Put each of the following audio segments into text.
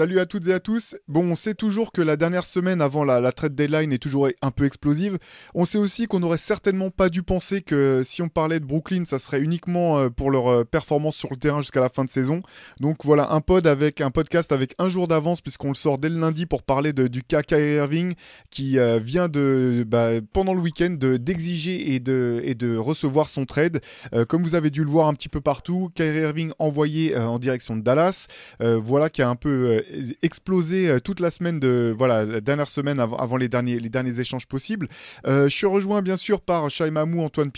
Salut à toutes et à tous. Bon, on sait toujours que la dernière semaine avant la, trade deadline est toujours un peu explosive. On sait aussi qu'on n'aurait certainement pas dû penser que si on parlait de Brooklyn, ça serait uniquement euh, pour leur euh, performance sur le terrain jusqu'à la fin de saison. Donc voilà, un pod avec un podcast avec un jour d'avance puisqu'on le sort dès le lundi pour parler de, du Kyrie Irving qui euh, vient de bah, pendant le week-end de- d'exiger et de, et de recevoir son trade. Comme vous avez dû le voir un petit peu partout, Kyrie Irving envoyé en direction de Dallas. Voilà qui a un peu explosé euh, toute la semaine de voilà la dernière semaine avant, les derniers les derniers échanges possibles. Euh, je suis rejoint bien sûr par Shai Mamou, Antoine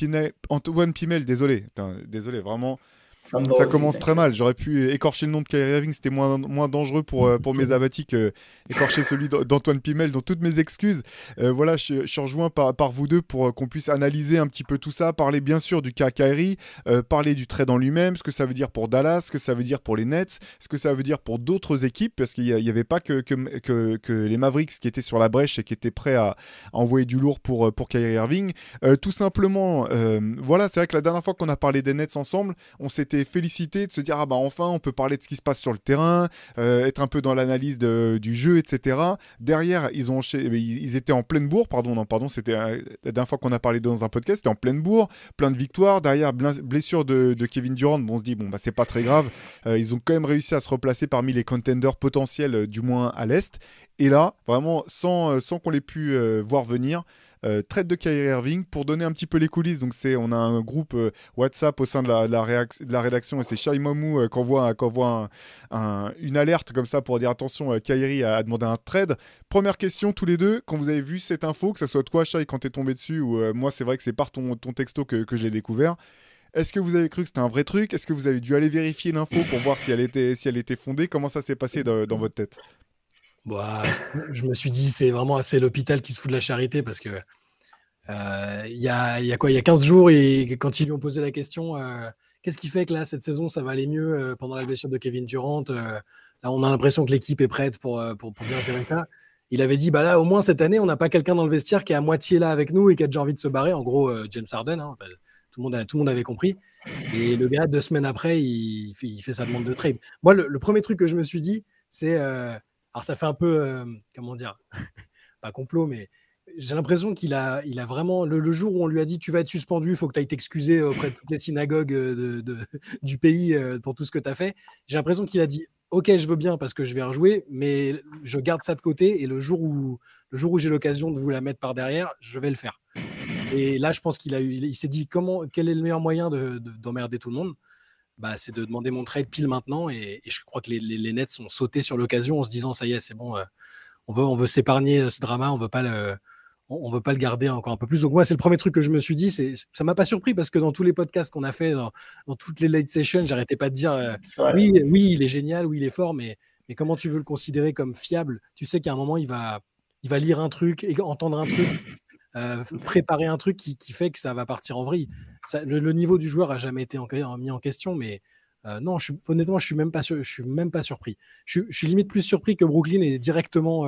Antoine Pimel, désolé, désolé vraiment. Ça, commence très mal. J'aurais pu écorcher le nom de Kyrie Irving, c'était moins, moins dangereux pour, euh, pour mes avattis que écorcher celui d'A- d'Antoine Pimel. Donc toutes mes excuses. Euh, voilà, je, suis rejoint par, par vous deux pour euh, qu'on puisse analyser un petit peu tout ça, parler bien sûr du cas Kyrie, euh, parler du trade en lui-même, ce que ça veut dire pour Dallas, ce que ça veut dire pour les Nets, ce que ça veut dire pour d'autres équipes, parce qu'il n'y avait pas que, que, que, que les Mavericks qui étaient sur la brèche et qui étaient prêts à, à envoyer du lourd pour, euh, pour Kyrie Irving. Euh, tout simplement, euh, voilà, c'est vrai que la dernière fois qu'on a parlé des Nets ensemble, on s'était félicité de se dire ah bah enfin on peut parler de ce qui se passe sur le terrain, euh, être un peu dans l'analyse du jeu, etc. Derrière, ils ont ils étaient en pleine bourre, pardon, non, pardon, c'était euh, la dernière fois qu'on a parlé dans un podcast, c'était en pleine bourre, plein de victoires. Derrière, blessure de, Kevin Durant, bon, on se dit bon bah c'est pas très grave. Euh, ils ont quand même réussi à se replacer parmi les contenders potentiels, du moins à l'est. Et là, vraiment sans, sans qu'on l'ait pu voir venir. Euh, traite de Kyrie Irving pour donner un petit peu les coulisses. Donc c'est, on a un groupe euh, WhatsApp au sein de la, de rédaction et c'est Shai Mamou euh, qui envoie un- un- une alerte comme ça pour dire attention, Kyrie a, demandé un trade. Première question tous les deux, quand vous avez vu cette info, que ce soit toi Shai quand t'es tombé dessus ou moi c'est vrai que c'est par ton, ton texto que, que j'ai découvert. Est-ce que vous avez cru que c'était un vrai truc? Est-ce que vous avez dû aller vérifier l'info pour voir si elle était, si elle était fondée? Comment ça s'est passé dans, votre tête? Bah, je me suis dit, c'est vraiment assez l'hôpital qui se fout de la charité parce que il y, a, il y a quoi? Il y a 15 jours, et quand ils lui ont posé la question, euh, qu'est-ce qui fait que là, cette saison, ça va aller mieux euh, pendant la blessure de Kevin Durant euh, Là, on a l'impression que l'équipe est prête pour, euh, pour, pour bien gérer ça. Il avait dit, bah là, au moins cette année, on n'a pas quelqu'un dans le vestiaire qui est à moitié là avec nous et qui a déjà envie de se barrer. En gros, euh, James Harden, hein, enfin, tout, le monde tout le monde avait compris. Et le gars, deux semaines après, il, fait- sa demande de trade. Moi, le, premier truc que je me suis dit, c'est. euh, alors, ça fait un peu. euh, comment dire? Pas complot, mais j'ai l'impression qu'il a, il a vraiment. Le, jour où on lui a dit Tu vas être suspendu, il faut que tu ailles t'excuser auprès de toutes les synagogues euh, du pays euh, pour tout ce que tu as fait. J'ai l'impression qu'il a dit Ok, je veux bien parce que je vais rejouer, mais je garde ça de côté et le jour où, le jour où j'ai l'occasion de vous la mettre par derrière, je vais le faire. Et là, je pense qu'il a eu, il s'est dit comment, quel est le meilleur moyen de- de- d'emmerder tout le monde? Bah, c'est de demander mon trade pile maintenant. Et, je crois que les, les, Nets sont sautés sur l'occasion en se disant ça y est, c'est bon, euh, on veut, on veut s'épargner ce drama, on veut pas le, on, on veut pas le garder encore un peu plus. Donc moi, c'est le premier truc que je me suis dit. C'est, ça m'a pas surpris parce que dans tous les podcasts qu'on a fait, dans, dans toutes les late sessions, j'arrêtais pas de dire euh, oui, oui, il est génial, oui, il est fort, mais, mais comment tu veux le considérer comme fiable? Tu sais qu'à un moment, il va, il va lire un truc, et entendre un truc, euh, préparer un truc qui, qui fait que ça va partir en vrille. Ça- le, le niveau du joueur a jamais été en- mis en question, mais euh, non, je suis, honnêtement, je suis même pas, sur- je suis même pas surpris. Je, suis- je suis limite plus surpris que Brooklyn ait directement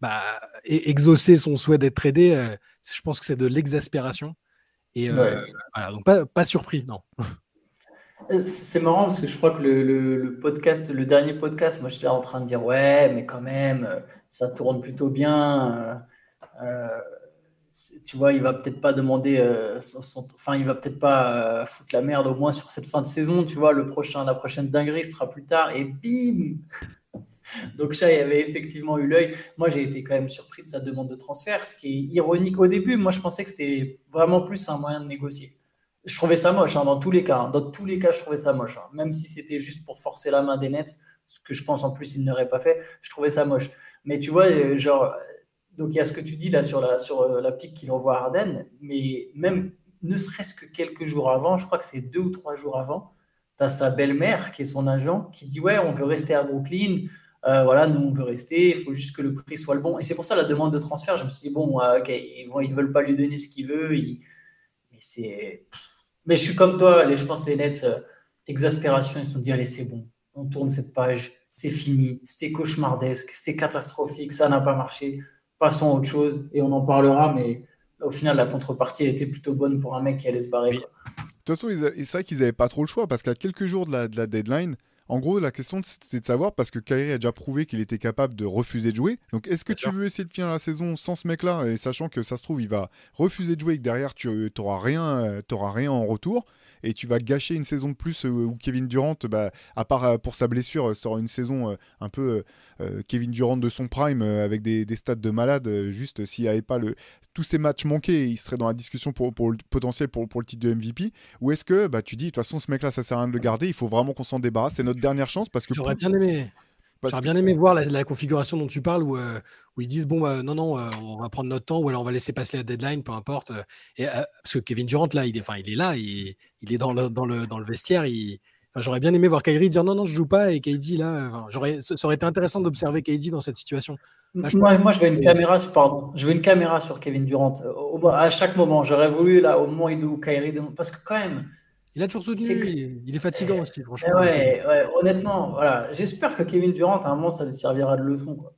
bah, e- exaucé son souhait d'être tradé. euh, je pense que c'est de l'exaspération. Et euh, Ouais. voilà, donc pas, pas surpris, non. Euh, C'est marrant parce que je crois que le, le- le podcast, le dernier podcast, moi j'étais là en train de dire ouais, mais quand même, euh, ça tourne plutôt bien. euh, tu vois, il va peut-être pas demander, euh, son- son- enfin, il va peut-être pas euh, foutre la merde au moins sur cette fin de saison. Tu vois, le prochain, la prochaine dinguerie sera plus tard et bim. Donc Shai avait effectivement eu l'œil. Moi, j'ai été quand même surpris de sa demande de transfert, ce qui est ironique au début. Moi, je pensais que c'était vraiment plus un moyen de négocier. Je trouvais ça moche hein, dans tous les cas. hein. Dans tous les cas, je trouvais ça moche. hein. Même si c'était juste pour forcer la main des Nets, ce que je pense en plus ils n'auraient pas fait, je trouvais ça moche. Mais tu vois, euh, genre, donc il y a ce que tu dis là sur la, sur euh, la pique qu'il envoie à Harden, mais même ne serait-ce que quelques jours avant, je crois que c'est deux ou trois jours avant, tu as sa belle-mère qui est son agent qui dit Ouais, on veut rester à Brooklyn. Euh, voilà, nous on veut rester, il faut juste que le prix soit le bon. Et c'est pour ça la demande de transfert. Je me suis dit bon, ils ne veulent pas lui donner ce qu'il veut. Mais c'est, mais je suis comme toi. je pense les Nets, euh, exaspération, ils se sont dit allez c'est bon, on tourne cette page, c'est fini, c'était cauchemardesque, c'était catastrophique, ça n'a pas marché. Passons à autre chose et on en parlera. Mais au final, la contrepartie a été plutôt bonne pour un mec qui allait se barrer. De toute façon, c'est vrai qu'ils n'avaient pas trop le choix parce qu'à quelques jours de la, de la deadline, en gros, la question, c'était de savoir, parce que Kyrie a déjà prouvé qu'il était capable de refuser de jouer. Donc, est-ce que tu veux essayer de finir la saison sans ce mec-là, et sachant que ça se trouve, il va refuser de jouer et que derrière, tu n'auras rien, euh, rien en retour et tu vas gâcher une saison de plus euh, où Kevin Durant, bah, à part euh, pour sa blessure, sera une saison un peu Kevin Durant de son prime avec des, des stats de malade. juste s'il n'y avait pas le, tous ces matchs manqués, il serait dans la discussion pour, pour le potentiel pour, pour le titre de MVP. Ou est-ce que bah, tu dis, de toute façon, ce mec-là, ça sert à rien de le garder, il faut vraiment qu'on s'en débarrasse, c'est notre dernière chance parce que. J'aurais bien aimé. J'aurais bien aimé voir la, configuration dont tu parles où, euh, où ils disent bon bah, non non euh, on va prendre notre temps ou alors on va laisser passer la deadline peu importe euh, et, parce que Kevin Durant là il est enfin il est là il, il est dans le, dans le, dans le vestiaire il, j'aurais bien aimé voir Kyrie dire non, non, je joue pas et KD là. j'aurais, ça aurait été intéressant d'observer KD dans cette situation. moi, je veux une caméra, pardon, je veux une caméra sur Kevin Durant à chaque moment. J'aurais voulu là au moment où Kyrie, parce que quand même. Il a toujours soutenu. Il est fatigant aussi, franchement. Ouais, honnêtement, voilà. J'espère que Kevin Durant, à un moment, ça lui servira de leçon. Quoi.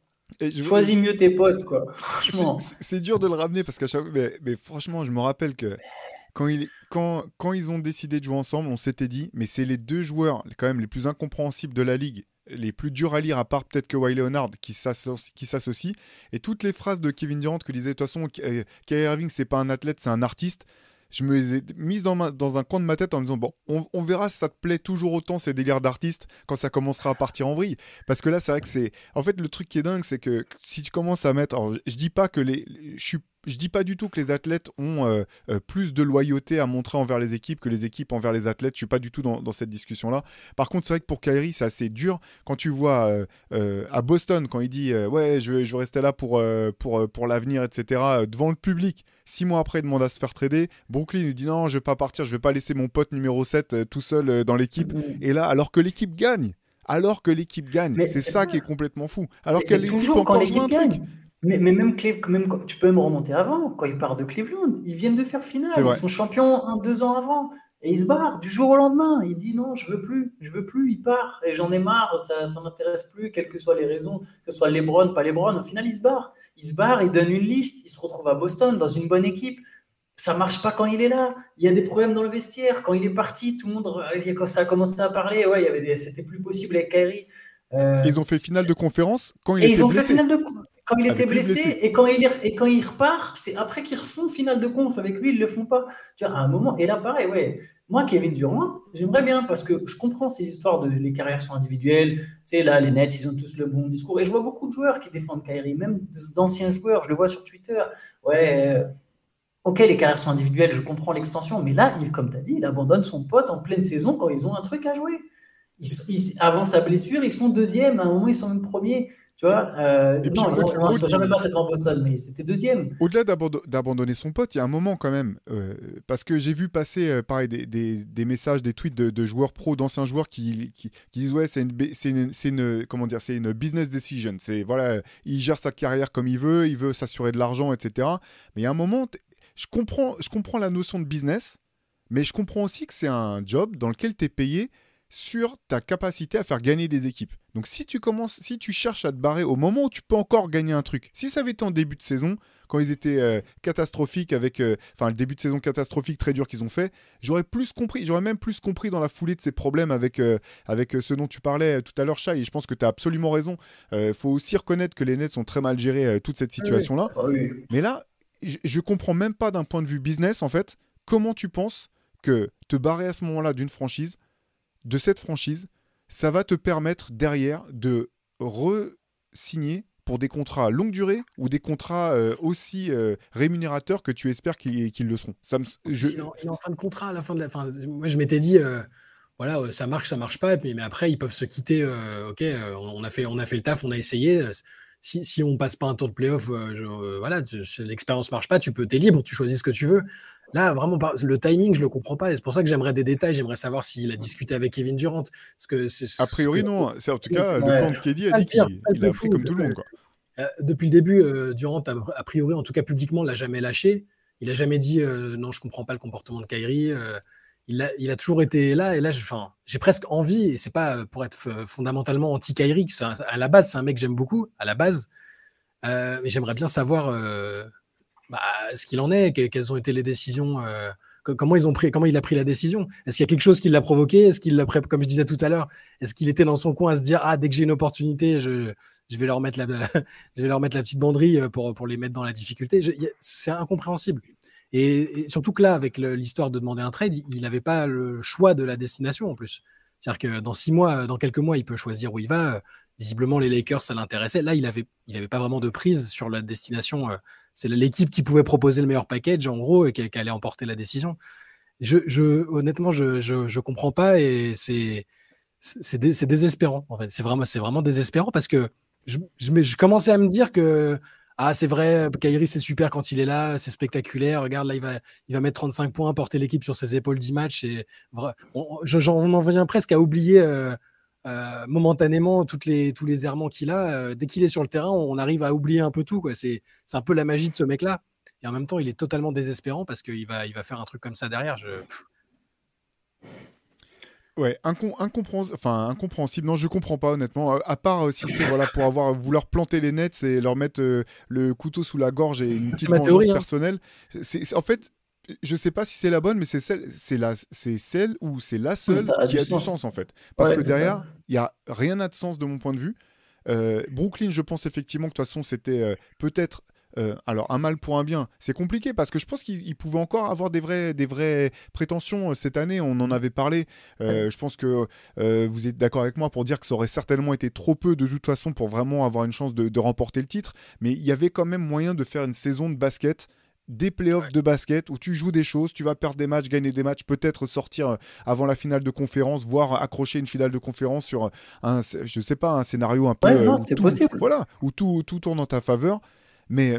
Choisis mieux tes potes, quoi. Franchement. C'est dur de le ramener parce qu'à chaque mais, mais franchement, je me rappelle que quand, il, quand, quand ils ont décidé de jouer ensemble, on s'était dit, mais c'est les deux joueurs quand même les plus incompréhensibles de la ligue, les plus durs à lire, à part peut-être que Wiley Leonard qui s'associent. Et toutes les phrases de Kevin Durant que disait, de toute façon, Kyrie Irving, c'est pas un athlète, c'est un artiste je me les ai mises dans, un coin de ma tête en me disant bon, on, verra si ça te plaît toujours autant ces délires d'artiste quand ça commencera à partir en vrille. Parce que là, c'est vrai que c'est. En fait, le truc qui est dingue, c'est que si tu commences à mettre. Alors, je dis pas que les. Je suis je dis pas du tout que les athlètes ont euh, euh, plus de loyauté à montrer envers les équipes que les équipes envers les athlètes. Je suis pas du tout dans, cette discussion-là. Par contre, c'est vrai que pour Kyrie, c'est assez dur quand tu vois euh, à Boston quand il dit ouais, je veux, je veux rester là pour pour pour l'avenir, etc. devant le public. Six mois après, il demande à se faire trader. Brooklyn lui dit non, je vais pas partir, je vais pas laisser mon pote numéro 7 tout seul dans l'équipe. Et là, alors que l'équipe gagne alors que l'équipe gagne. C'est ça, qui est complètement fou. Alors qu'elle l'équipe encore jouer un truc. Mais, mais même, même, tu peux même remonter avant, quand ils partent de Cleveland. Ils viennent de faire finale. Ils sont champions un, deux ans avant. Et il se barre du jour au lendemain. Il dit non, je veux plus, je veux plus. Il part et j'en ai marre. Ça, ne m'intéresse plus, quelles que soient les raisons, que ce soit Lebron, pas Lebron. Au final, il se barre. Il se barre, il donne une liste. Il se retrouve à Boston dans une bonne équipe. Ça marche pas quand il est là. Il y a des problèmes dans le vestiaire. Quand il est parti, tout le monde, quand ça a commencé à parler, ouais, il y avait c'était plus possible avec Kyrie. Euh, ils ont fait finale de conférence quand il et était ils ont blessé. Fait finale de quand il était blessé, et quand il, et quand il repart, c'est après qu'ils refont finale de conf avec lui, ils ne le font pas. Tu vois, à un moment, et là, pareil, ouais. Moi, Kevin Durant, j'aimerais bien parce que je comprends ces histoires de les carrières sont individuelles. Tu sais, là, les Nets, ils ont tous le bon discours. Et je vois beaucoup de joueurs qui défendent Kyrie, même d'anciens joueurs. Je le vois sur Twitter. Ouais, euh, ok, les carrières sont individuelles, je comprends l'extension. Mais là, il, comme tu as dit, il abandonne son pote en pleine saison quand ils ont un truc à jouer. Ils, avant sa blessure, ils sont deuxième. À un moment, ils sont même premiers. Tu vois, euh, non, ils ne jamais pas cette en Boston, mais c'était deuxième. Au-delà d'abandonner son pote, il y a un moment quand même, euh, parce que j'ai vu passer euh, pareil, des, des, des, messages, des tweets de, de joueurs pro, d'anciens joueurs qui, qui, qui, disent ouais, c'est une, une, une, comment dire, c'est une business decision. C'est voilà, il gère sa carrière comme il veut, il veut s'assurer de l'argent, etc. Mais il y a un moment, je comprends, je comprends la notion de business, mais je comprends aussi que c'est un job dans lequel tu es payé sur ta capacité à faire gagner des équipes. Donc si tu commences, si tu cherches à te barrer au moment où tu peux encore gagner un truc, si ça avait été en début de saison, quand ils étaient euh, catastrophiques avec, euh, enfin le début de saison catastrophique très dur qu'ils ont fait, j'aurais plus compris, j'aurais même plus compris dans la foulée de ces problèmes avec, euh, avec ce dont tu parlais tout à l'heure, Chai, et je pense que tu as absolument raison. Il faut aussi reconnaître que les Nets sont très mal gérés toute cette situation-là. Ah Mais là, je, je comprends même pas d'un point de vue business, en fait, comment tu penses que te barrer à ce moment-là d'une franchise, de cette franchise, ça va te permettre derrière de re-signer pour des contrats longue durée ou des contrats euh, aussi euh, rémunérateurs que tu espères qu'ils le seront. Ça je... il, est en, fin de contrat à la fin de la fin. Moi, je m'étais dit, euh, voilà, ça marche, ça marche pas, mais, mais après, ils peuvent se quitter. ok, on a, fait, on a fait le taf, on a essayé. Si, si on passe pas un tour de playoff, voilà, l'expérience marche pas, tu peux, es libre, tu choisis ce que tu veux. Là, vraiment, le timing, je le comprends pas. C'est pour ça que j'aimerais des détails. J'aimerais savoir s'il a discuté avec Kevin Durant. Parce que a priori, non. C'est en tout cas, le camp de KD a dit qu'il a pris comme tout le monde. Euh, depuis le début, euh, Durant, a, priori, en tout cas publiquement, l'a jamais lâché. Il a jamais dit euh, non, je comprends pas le comportement de Kyrie. Il a, il, a, toujours été là. Et là, j'ai presque envie, et c'est pas pour être fondamentalement anti-Kyrie, à la base, c'est un mec que j'aime beaucoup, à la base. mais j'aimerais bien savoir bah, ce qu'il en est, quelles ont été les décisions, euh, comment, ils ont pris, comment il a pris la décision? Est-ce qu'il y a quelque chose qui l'a provoqué? Est-ce qu'il l'a comme je disais tout à l'heure, est-ce qu'il était dans son coin à se dire ah dès que j'ai une opportunité, je, je, vais leur mettre la, je vais leur mettre la petite banderie euh, pour, pour les mettre dans la difficulté? C'est incompréhensible. Et, surtout que là, avec l'histoire de demander un trade, il n'avait pas le choix de la destination en plus. C'est-à-dire que dans six mois, dans quelques mois, il peut choisir où il va. Visiblement, les Lakers, ça l'intéressait. Là, il n'avait il pas vraiment de prise sur la destination. Euh, c'est l'équipe qui pouvait proposer le meilleur package, en gros, et qui, allait emporter la décision. Je, je honnêtement, je ne comprends pas et c'est c'est désespérant. En fait, c'est vraiment, vraiment désespérant parce que je, je, commençais à me dire que ah, c'est vrai, Kyrie, c'est super quand il est là, c'est spectaculaire. Regarde, là, il va, mettre 35 points, porter l'équipe sur ses épaules 10 matchs. Et, on, on, en vient presque à oublier euh, euh, momentanément tous les errements qu'il a. Euh, dès qu'il est sur le terrain, on arrive à oublier un peu tout. C'est un peu la magie de ce mec-là. Et en même temps, il est totalement désespérant parce qu'il va, va faire un truc comme ça derrière. Je... Ouais, incompréhensible, enfin, incompréhensible. Non, je comprends pas honnêtement. À part euh, si c'est voilà pour avoir vouloir planter les nets et leur mettre euh, le couteau sous la gorge et une petite vengeance hein. personnelle. C'est en fait, je sais pas si c'est la bonne, mais c'est celle, c'est la, c'est celle ou c'est la seule qui a du sens en fait. Parce que derrière, il y a rien n'a de sens de mon point de vue. Euh, Brooklyn, je pense effectivement que de toute façon, c'était peut-être euh, alors, un mal pour un bien, c'est compliqué parce que je pense qu'il pouvait encore avoir des, vrais, des vraies prétentions euh, cette année. On en avait parlé. Euh, je pense que vous êtes d'accord avec moi pour dire que ça aurait certainement été trop peu de toute façon pour vraiment avoir une chance de, remporter le titre. Mais il y avait quand même moyen de faire une saison de basket des playoffs de basket où tu joues des choses, tu vas perdre des matchs, gagner des matchs, peut-être sortir avant la finale de conférence, voire accrocher une finale de conférence sur un, je sais pas, un scénario un peu. c'est possible. Voilà, où tout, tout tourne en ta faveur. Mais,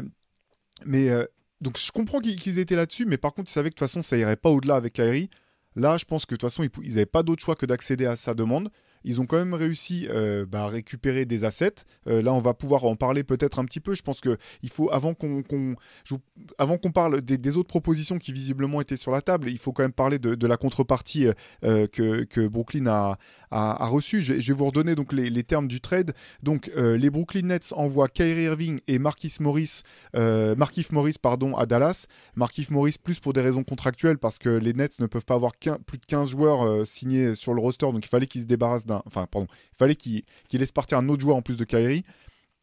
mais euh, donc je comprends qu'ils étaient là-dessus, mais par contre, ils savaient que de toute façon, ça irait pas au-delà avec Kyrie. Là, je pense que de toute façon, ils n'avaient pas d'autre choix que d'accéder à sa demande. Ils ont quand même réussi euh, bah, à récupérer des assets. Euh, là, on va pouvoir en parler peut-être un petit peu. Je pense qu'il faut, avant qu'on avant qu'on parle des, autres propositions qui visiblement étaient sur la table, il faut quand même parler de, la contrepartie euh, que, que, Brooklyn a, a, reçue. Je, vais vous redonner donc les, termes du trade. Donc, les Brooklyn Nets envoient Kyrie Irving et Marquis Morris, Markif Morris pardon, à Dallas. Markif Morris plus pour des raisons contractuelles parce que les Nets ne peuvent pas avoir plus de 15 joueurs signés sur le roster. Donc, il fallait qu'ils se débarrassent Enfin, pardon, il fallait qu'il laisse partir un autre joueur en plus de Kyrie.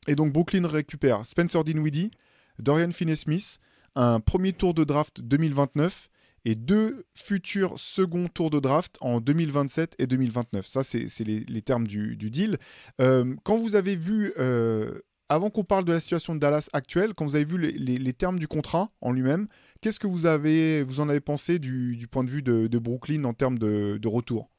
Et donc Brooklyn récupère Spencer Dinwiddie, Dorian Finney-Smith, un premier tour de draft 2029 et deux futurs seconds tours de draft en 2027 et 2029. Ça, c'est les, termes du, deal. Euh, quand vous avez vu, euh, avant qu'on parle de la situation de Dallas actuelle, quand vous avez vu les, termes du contrat en lui-même, qu'est-ce que vous, avez, vous en avez pensé du, point de vue de, Brooklyn en termes de retour?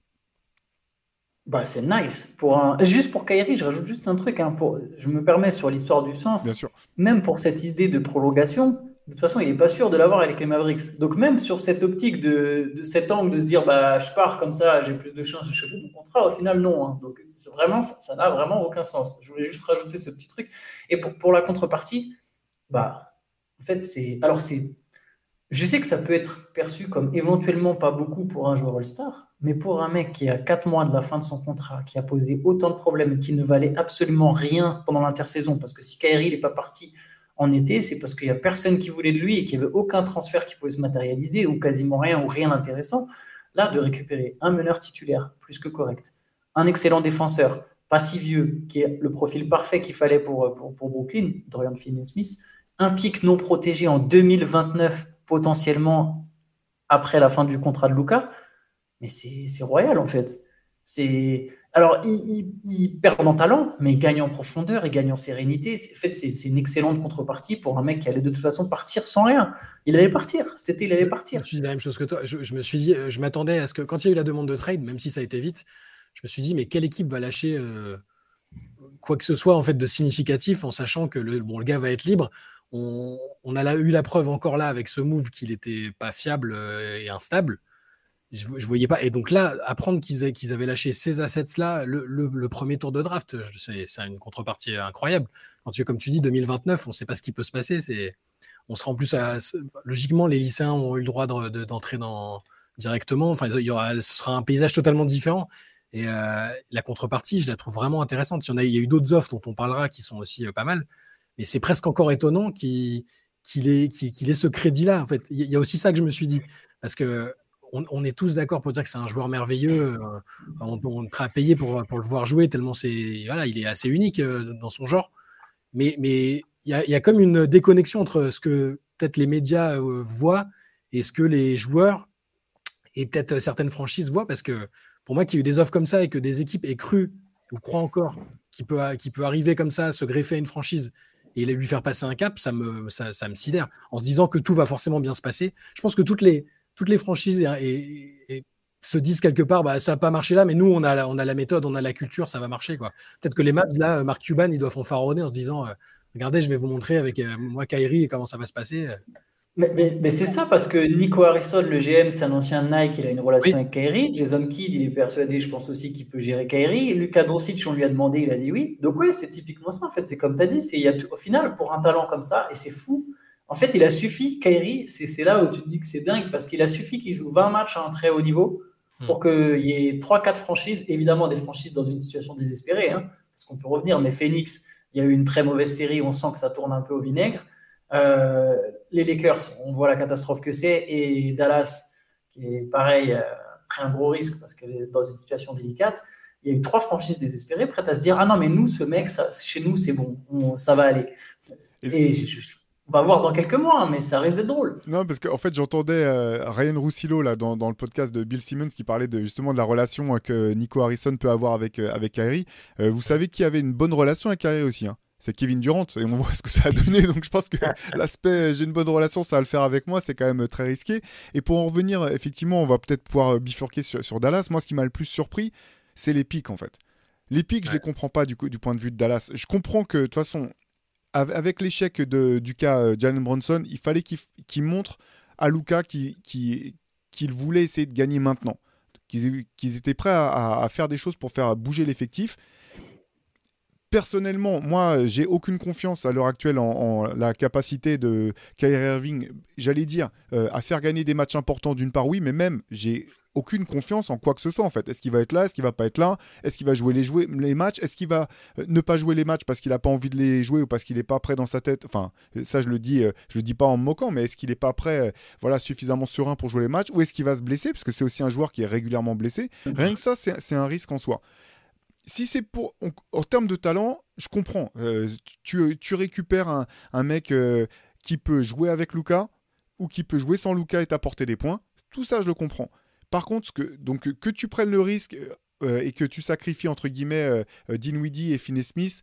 Bah, c'est nice. Pour un... Juste pour Kyrie, je rajoute juste un truc. Hein, pour... Je me permets sur l'histoire du sens. Bien sûr. Même pour cette idée de prolongation, de toute façon, il n'est pas sûr de l'avoir avec les Mavericks. Donc, même sur cette optique de, de, cet angle de se dire bah, je pars comme ça, j'ai plus de chances de choper mon contrat, au final, non. Hein. Donc, vraiment, ça n'a vraiment aucun sens. Je voulais juste rajouter ce petit truc. Et pour, pour la contrepartie, bah, en fait, c'est. Alors, c'est je sais que ça peut être perçu comme éventuellement pas beaucoup pour un joueur All-Star, mais pour un mec qui a 4 mois de la fin de son contrat, qui a posé autant de problèmes, qui ne valait absolument rien pendant l'intersaison, parce que si Kyrie n'est pas parti en été, c'est parce qu'il n'y a personne qui voulait de lui et qu'il n'y avait aucun transfert qui pouvait se matérialiser, ou quasiment rien, ou rien d'intéressant. Là, de récupérer un meneur titulaire plus que correct, un excellent défenseur, pas si vieux, qui est le profil parfait qu'il fallait pour, pour, pour Brooklyn, Dorian Finney-Smith, un pic non protégé en 2029 potentiellement après la fin du contrat de Luca. Mais c'est royal en fait. C'est alors il, perd en talent, mais il gagne en profondeur, il gagne en sérénité. En fait, c'est une excellente contrepartie pour un mec qui allait de toute façon partir sans rien. Il allait partir. Cet été, il allait partir. Je me suis dit la même chose que toi. Je, me suis dit, euh, je m'attendais à ce que quand il y a eu la demande de trade, même si ça a été vite, je me suis dit, mais quelle équipe va lâcher euh, quoi que ce soit en fait de significatif en sachant que le, bon, le gars va être libre on, a eu la preuve encore là avec ce move qu'il n'était pas fiable et instable. Je, je, voyais pas. Et donc là, apprendre qu'ils avaient lâché ces assets-là, le, le, premier tour de draft, c'est une contrepartie incroyable. Quand tu, comme tu dis, 2029, on ne sait pas ce qui peut se passer. On sera en plus à, logiquement, les lycéens ont eu le droit d'entrer dans directement. Enfin, il y aura, ce sera un paysage totalement différent. Et euh, la contrepartie, je la trouve vraiment intéressante. Il y, a, il y a eu d'autres offres dont on parlera qui sont aussi euh, pas mal. Mais c'est presque encore étonnant qu'il ait, ce crédit-là. En fait, il y a aussi ça que je me suis dit. Parce que on, est tous d'accord pour dire que c'est un joueur merveilleux. Euh, on, on, est prêt à payer pour, le voir jouer tellement il est assez unique euh, dans son genre. Mais il y a, y a, comme une déconnexion entre ce que peut-être les médias euh, voient et ce que les joueurs et peut-être certaines franchises voient parce que pour moi, qu'il y ait eu des offres comme ça et que des équipes aient cru ou croient encore qu'il peut, qu'il peut arriver comme ça, se greffer à une franchise et lui faire passer un cap, ça me, ça, ça me sidère. En se disant que tout va forcément bien se passer. Je pense que toutes les, toutes les franchises et, se disent quelque part, bah, ça n'a pas marché là, mais nous, on a, la, on a la méthode, on a la culture, ça va marcher. quoi. Peut-être que les Mavs, là, Mark Cuban, ils doivent fanfaronner en se disant, euh, regardez, je vais vous montrer avec euh, moi, Kyrie, comment ça va se passer. Mais, c'est ça, parce que Nico Harrison, le GM, c'est un ancien Nike, il a une relation avec Kyrie. Jason Kidd, il est persuadé, je pense aussi, qu'il peut gérer Kyrie. Lucas Doncic, on lui a demandé, il a dit oui. Donc, oui, c'est typiquement ça, en fait. C'est comme tu as dit, y a au final, pour un talent comme ça, et c'est fou, en fait, il a suffi, Kairi, c'est là où tu te dis que c'est dingue, parce qu'il a suffi qu'il joue 20 matchs à un très haut niveau pour hmm. qu'il y ait 3-4 franchises, évidemment des franchises dans une situation désespérée, hein, parce qu'on peut revenir, mais Phoenix, il y a eu une très mauvaise série, on sent que ça tourne un peu au vinaigre. Euh, les Lakers, on voit la catastrophe que c'est, et Dallas, qui est pareil, euh, pris un gros risque parce qu'elle est dans une situation délicate. Il y a eu trois franchises désespérées prêtes à se dire Ah non, mais nous, ce mec, ça, chez nous, c'est bon, ça va aller. Et, je, on va voir dans quelques mois, mais ça risque d'être drôle. Non, parce qu'en fait, j'entendais euh, Ryan Roussillo là, dans, le podcast de Bill Simmons qui parlait de, justement de la relation euh, que Nico Harrison peut avoir avec, euh, avec Kyrie. vous savez qui avait une bonne relation avec Kyrie aussi hein c'est Kevin Durant et on voit ce que ça a donné. Donc je pense que l'aspect j'ai une bonne relation, ça va le faire avec moi, c'est quand même très risqué. Et pour en revenir, effectivement, on va peut-être pouvoir bifurquer sur, Dallas. Moi, ce qui m'a le plus surpris, c'est les pics en fait. Les pics, je les comprends pas du, coup, du point de vue de Dallas. Je comprends que de toute façon, avec l'échec du cas euh, Jalen Bronson, il fallait qu'il montre à Luca qu'il voulait essayer de gagner maintenant. Qu'ils étaient prêts à, à, faire des choses pour faire bouger l'effectif personnellement, moi, j'ai aucune confiance à l'heure actuelle en, la capacité de Kyrie Irving, j'allais dire, euh, à faire gagner des matchs importants d'une part, oui, mais même, j'ai aucune confiance en quoi que ce soit en fait. Est-ce qu'il va être là? Est-ce qu'il va pas être là? Est-ce qu'il va jouer les, jouer, les matchs? Est-ce qu'il va euh, ne pas jouer les matchs parce qu'il n'a pas envie de les jouer ou parce qu'il n'est pas prêt dans sa tête? Enfin, ça je le dis, euh, je le dis pas en me moquant, mais est-ce qu'il n'est pas prêt, voilà, suffisamment serein pour jouer les matchs Ou est-ce qu'il va se blesser? Parce que c'est aussi un joueur qui est régulièrement blessé. Mm-hmm. Rien que ça, c'est un risque en soi si c'est pour. en termes de talent, je comprends. Euh, tu, récupères un, mec euh, qui peut jouer avec Luca ou qui peut jouer sans Luca et t'apporter des points. Tout ça, je le comprends. Par contre, que, donc, que tu prennes le risque euh, et que tu sacrifies, entre guillemets, Dinwiddie et Finney Smith,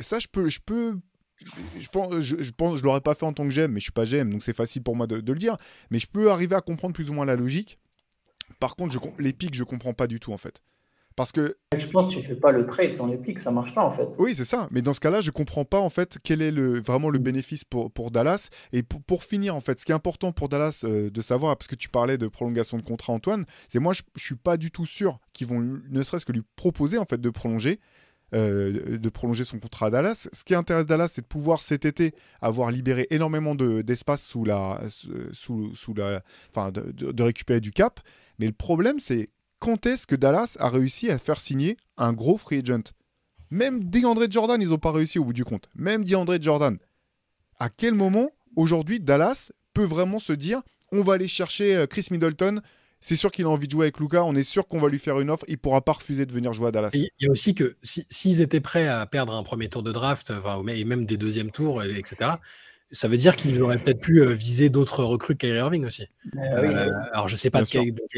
ça, je peux. Je peux je pense, je, pense, je l'aurais pas fait en tant que GM, mais je suis pas GM, donc c'est facile pour moi de, le dire. Mais je peux arriver à comprendre plus ou moins la logique. Par contre, je, les pics, je comprends pas du tout en fait. Parce que. Je pense que tu fais pas le trade dans les pics, ça marche pas en fait. Oui, c'est ça. Mais dans ce cas-là, je comprends pas en fait quel est le, vraiment le mm. bénéfice pour, pour Dallas. Et pour, pour, finir, en fait, ce qui est important pour Dallas euh, de savoir, parce que tu parlais de prolongation de contrat, Antoine, c'est moi, je, je suis pas du tout sûr qu'ils vont ne serait-ce que lui proposer en fait de prolonger. Euh, de prolonger son contrat à Dallas. Ce qui intéresse Dallas, c'est de pouvoir cet été avoir libéré énormément d'espace sous la, sous, sous la, enfin, de, de récupérer du cap. Mais le problème, c'est quand est-ce que Dallas a réussi à faire signer un gros free agent? Même DeAndre Jordan, ils n'ont pas réussi au bout du compte. Même DeAndre Jordan. À quel moment, aujourd'hui, Dallas peut vraiment se dire on va aller chercher euh, Chris Middleton? C'est sûr qu'il a envie de jouer avec Luca. On est sûr qu'on va lui faire une offre. Il pourra pas refuser de venir jouer à Dallas. Il y a aussi que s'ils étaient prêts à perdre un premier tour de draft, et même des deuxièmes tours, etc., ça veut dire qu'il aurait peut-être pu euh, viser d'autres recrues qu'Kyrie Irving aussi. Euh, alors je ne sais pas de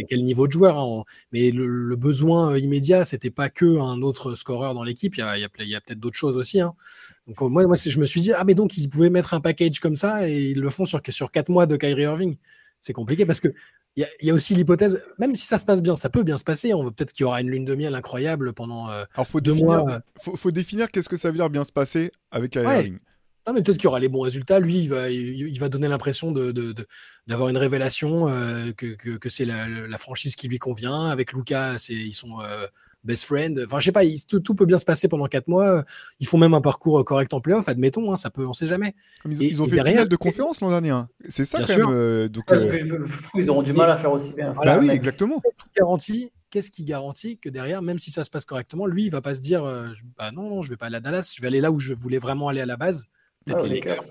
quel, niveau de joueur, hein, mais le, besoin euh, immédiat, c'était pas que un autre scoreur dans l'équipe. Il y a, peut-être d'autres choses aussi. Hein. Donc moi, moi, je me suis dit ah mais donc ils pouvaient mettre un package comme ça et ils le font sur sur quatre mois de Kyrie Irving. C'est compliqué parce que il y, a aussi l'hypothèse, même si ça se passe bien, ça peut bien se passer. On veut peut-être qu'il y aura une lune de miel incroyable pendant Alors faut deux mois. Faut, faut définir qu'est-ce que ça veut dire bien se passer avec Kyrie Irving Non, mais peut-être qu'il y aura les bons résultats. Lui, il va, il, va donner l'impression d'avoir de, de, une révélation, euh, que, que, que c'est la, la, franchise qui lui convient. Avec Lucas, ils sont euh, best friends. Enfin, je sais pas, tout, tout, peut bien se passer pendant quatre mois. Ils font même un parcours correct en playoff, admettons, hein, ça peut, on sait jamais. ils, ils, ont fait derrière, une de conférence l'an dernier. Hein. C'est ça, quand même. Euh, donc, Ils auront du mal à faire aussi bien. bah oui, exactement. Garantie qu'est-ce qui garantit que derrière, même si ça se passe correctement, lui, il va pas se dire bah non, non, je vais pas aller à Dallas, je vais aller là où je voulais vraiment aller à la base. Peut-être les Lakers,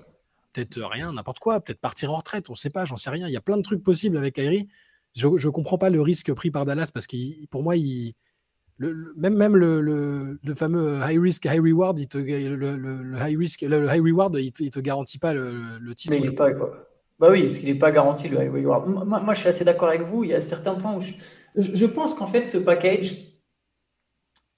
peut-être rien, n'importe quoi, peut-être partir en retraite, on ne sait pas, j'en sais rien. Il y a plein de trucs possibles avec Kyrie. Je ne comprends pas le risque pris par Dallas parce que pour moi, il, le, même, même le, le, fameux high risk, high reward, il te, le, high risk, le, high reward, il te, te garantit pas le, titre. Mais il pas, Bah oui, parce qu'il n'est pas garanti le high reward. Moi, moi, je suis assez d'accord avec vous. Il y a certains points où je, je pense qu'en fait, ce package,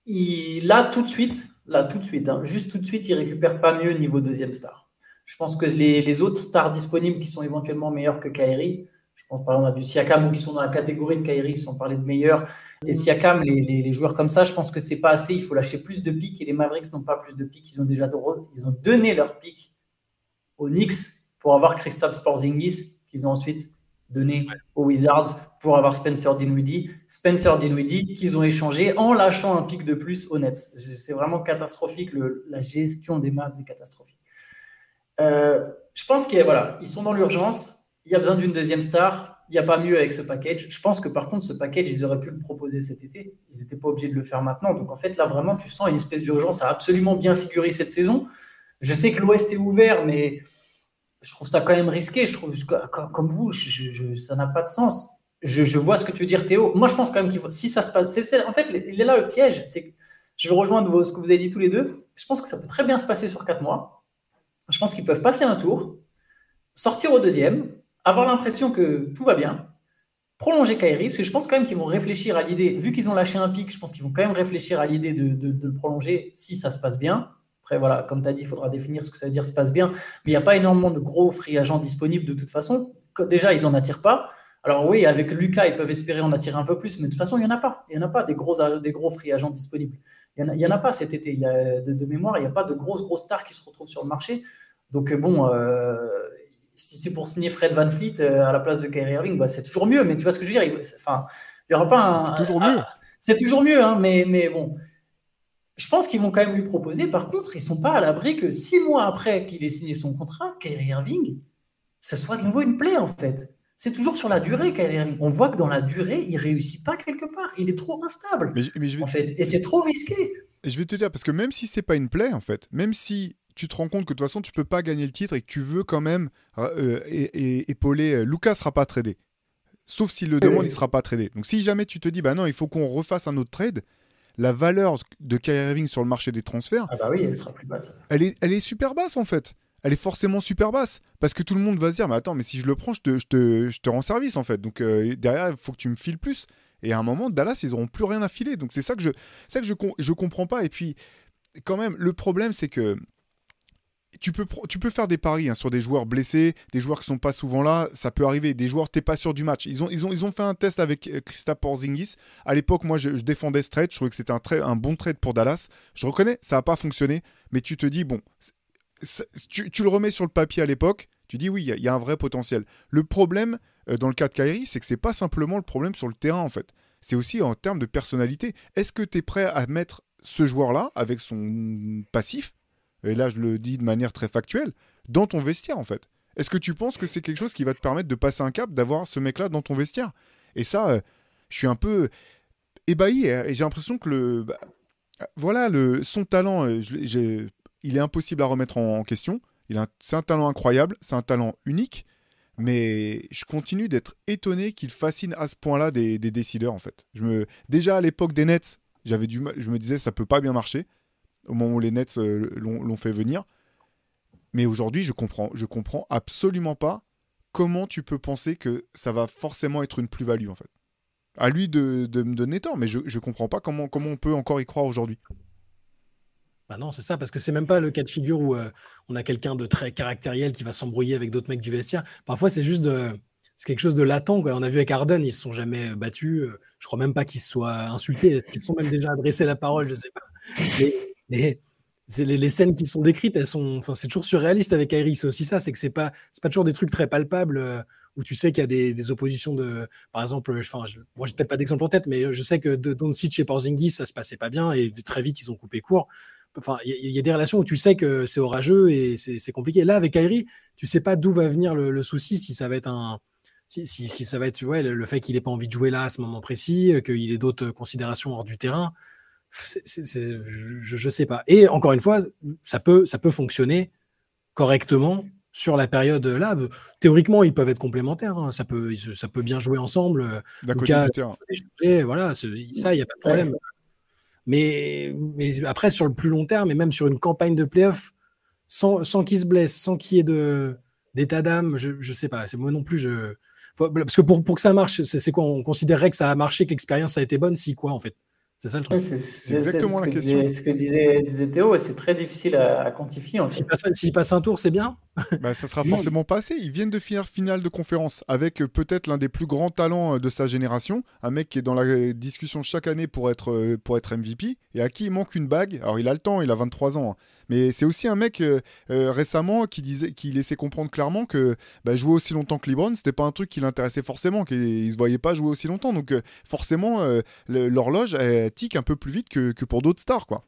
il, là, tout de suite, tout de suite, hein, juste tout de suite, il récupère pas mieux niveau deuxième star. Je pense que les, autres stars disponibles qui sont éventuellement meilleurs que Kairi, je pense par exemple à du Siakam ou qui sont dans la catégorie de Kairi, sans parler de meilleurs. Et Siakam, les, joueurs comme ça, je pense que c'est pas assez. Il faut lâcher plus de pics et les Mavericks n'ont pas plus de pics. Ils ont déjà ils ont donné leur pic aux Knicks pour avoir Kristaps Porzingis qu'ils ont ensuite donné aux Wizards pour avoir Spencer Dinwiddie. Spencer Dinwiddie qu'ils ont échangé en lâchant un pic de plus aux Nets. C'est vraiment catastrophique. la gestion des Mavs est catastrophique. Euh, je pense qu'ils voilà, ils sont dans l'urgence. Il y a besoin d'une deuxième star. Il n'y a pas mieux avec ce package. Je pense que par contre, ce package, ils auraient pu le proposer cet été. Ils n'étaient pas obligés de le faire maintenant. Donc en fait, là, vraiment, tu sens une espèce d'urgence à absolument bien figurer cette saison. Je sais que l'Ouest est ouvert, mais je trouve ça quand même risqué. Je trouve, comme vous, ça n'a pas de sens. Je, vois ce que tu veux dire, Théo. Moi, je pense quand même qu'il faut. Si ça se passe. en fait, il est là le piège. C'est je vais rejoindre ce que vous avez dit tous les deux. Je pense que ça peut très bien se passer sur quatre mois. Je pense qu'ils peuvent passer un tour, sortir au deuxième, avoir l'impression que tout va bien, prolonger Kairi, parce que je pense quand même qu'ils vont réfléchir à l'idée, vu qu'ils ont lâché un pic, je pense qu'ils vont quand même réfléchir à l'idée de, le prolonger si ça se passe bien. Après, voilà, comme tu as dit, il faudra définir ce que ça veut dire se passe bien. Mais il n'y a pas énormément de gros free agents disponibles de toute façon. Déjà, ils n'en attirent pas. Alors oui, avec Lucas, ils peuvent espérer en attirer un peu plus, mais de toute façon, il n'y en a pas. Il n'y en a pas des gros, des gros free agents disponibles. Il n'y en, a pas cet été. Il y a, de, mémoire, il n'y a pas de grosses, grosses stars qui se retrouvent sur le marché. Donc bon, euh, si c'est pour signer Fred Van Fleet euh, à la place de Kyrie Irving, bah, c'est toujours mieux. Mais tu vois ce que je veux dire? Enfin, il n'y aura pas un. C'est toujours mieux. C'est toujours mieux, hein, mais, mais bon. Je pense qu'ils vont quand même lui proposer. Par contre, ils ne sont pas à l'abri que six mois après qu'il ait signé son contrat, Kyrie Irving, ce soit de nouveau une plaie en fait. C'est toujours sur la durée Kyrie Irving. On voit que dans la durée, il réussit pas quelque part. Il est trop instable. En fait, et c'est trop risqué. Et je vais te dire parce que même si c'est pas une plaie en fait, même si tu te rends compte que de toute façon, tu peux pas gagner le titre et que tu veux quand même euh, épauler. Euh, Lucas sera pas tradé. Sauf s'il le demande, il sera pas tradé. Donc si jamais tu te dis, bah non, il faut qu'on refasse un autre trade, la valeur de Kyrie Irving sur le marché des transferts, ah bah oui, elle sera plus basse. Elle est, elle est super basse en fait. Elle est forcément super basse. Parce que tout le monde va se dire, mais attends, mais si je le prends, je te, je te, je te rends service en fait. Donc euh, derrière, il faut que tu me files plus. Et à un moment, Dallas, ils n'auront plus rien à filer. Donc c'est ça que je, ça que je, je comprends pas. Et puis, quand même, le problème, c'est que tu peux, tu peux faire des paris hein, sur des joueurs blessés, des joueurs qui sont pas souvent là, ça peut arriver. Des joueurs, t'es pas sûr du match. Ils ont, ils ont, ils ont fait un test avec euh, Christa Porzingis. À l'époque, moi, je, défendais ce trade. Je trouvais que c'était un, un bon trade pour Dallas. Je reconnais, ça n'a pas fonctionné. Mais tu te dis, bon, tu, tu, le remets sur le papier à l'époque. Tu dis, oui, il y, a un vrai potentiel. Le problème, euh, dans le cas de Kyrie, c'est que c'est pas simplement le problème sur le terrain, en fait. C'est aussi en termes de personnalité. Est-ce que tu es prêt à mettre ce joueur-là, avec son passif, et là je le dis de manière très factuelle, dans ton vestiaire en fait. Est-ce que tu penses que c'est quelque chose qui va te permettre de passer un cap, d'avoir ce mec-là dans ton vestiaire? Et ça, euh, je suis un peu ébahi hein, et j'ai l'impression que le, bah, voilà, le, son talent, euh, il est impossible à remettre en, question. C'est un talent incroyable, c'est un talent unique, mais je continue d'être étonné qu'il fascine à ce point-là des, décideurs en fait. Je me, déjà à l'époque des Nets, j'avais du je me disais ça peut pas bien marcher au moment où les Nets euh, l'ont fait venir. Mais aujourd'hui, je comprends, je comprends absolument pas comment tu peux penser que ça va forcément être une plus-value en fait. À lui de, me donner tort, mais je ne comprends pas comment, comment on peut encore y croire aujourd'hui. Bah non, c'est ça, parce que c'est même pas le cas de figure où euh, on a quelqu'un de très caractériel qui va s'embrouiller avec d'autres mecs du vestiaire. Parfois, c'est juste de, quelque chose de latent. On a vu avec Arden, ils se sont jamais battus. Je crois même pas qu'ils se soient insultés. Ils se sont même déjà adressé la parole, je sais pas. Mais c'est les, les scènes qui sont décrites, elles sont, enfin, c'est toujours surréaliste avec Kyrie. C'est aussi ça, c'est que c'est pas, c'est pas toujours des trucs très palpables euh, où tu sais qu'il y a des, oppositions de, par exemple, enfin, je, moi j'ai peut-être pas d'exemple en tête, mais je sais que de Doncic et Porzingis, ça se passait pas bien et très vite ils ont coupé court. Enfin, il y, a- des relations où tu sais que c'est orageux et c'est compliqué. Là, avec Kyrie, tu sais pas d'où va venir le, souci, si ça va être un, si, si, ça va être, le, le fait qu'il ait pas envie de jouer là à ce moment précis, euh, qu'il ait d'autres considérations hors du terrain. Je, je sais pas. Et encore une fois, ça peut, ça peut fonctionner correctement sur la période là. Théoriquement, ils peuvent être complémentaires. hein. Ça peut, ça peut bien jouer ensemble. euh, D'un côté du terrain. voilà, ça, il n'y a pas de problème. Mais, mais après, sur le plus long terme, et même sur une campagne de playoff, sans, sans qu'il se blesse, sans qu'il y ait de, d'état d'âme, je ne sais pas. C'est moi non plus. Je... Parce que pour, pour que ça marche, c'est, c'est quoi? On considérerait que ça a marché, que l'expérience a été bonne, si quoi, en fait C'est ça le truc. C'est c'est- exactement c'est la ce que question. disait- ce que disait, disait Théo, et c'est très difficile à, à quantifier. S'il passe, passe un tour, c'est bien. Bah, ça sera forcément pas assez. Ils viennent de finir finale de conférence avec euh, peut-être l'un des plus grands talents euh, de sa génération, un mec qui est dans la euh, discussion chaque année pour être, pour être MVP et à qui il manque une bague. Alors il a le temps, il a 23 ans, hein. Mais c'est aussi un mec euh, euh, récemment qui disait, qui laissait comprendre clairement que bah, jouer aussi longtemps que LeBron, c'était pas un truc qui l'intéressait forcément, qu'il se voyait pas jouer aussi longtemps. Donc euh, forcément, euh, l'horloge tique un peu plus vite que, que pour d'autres stars, quoi.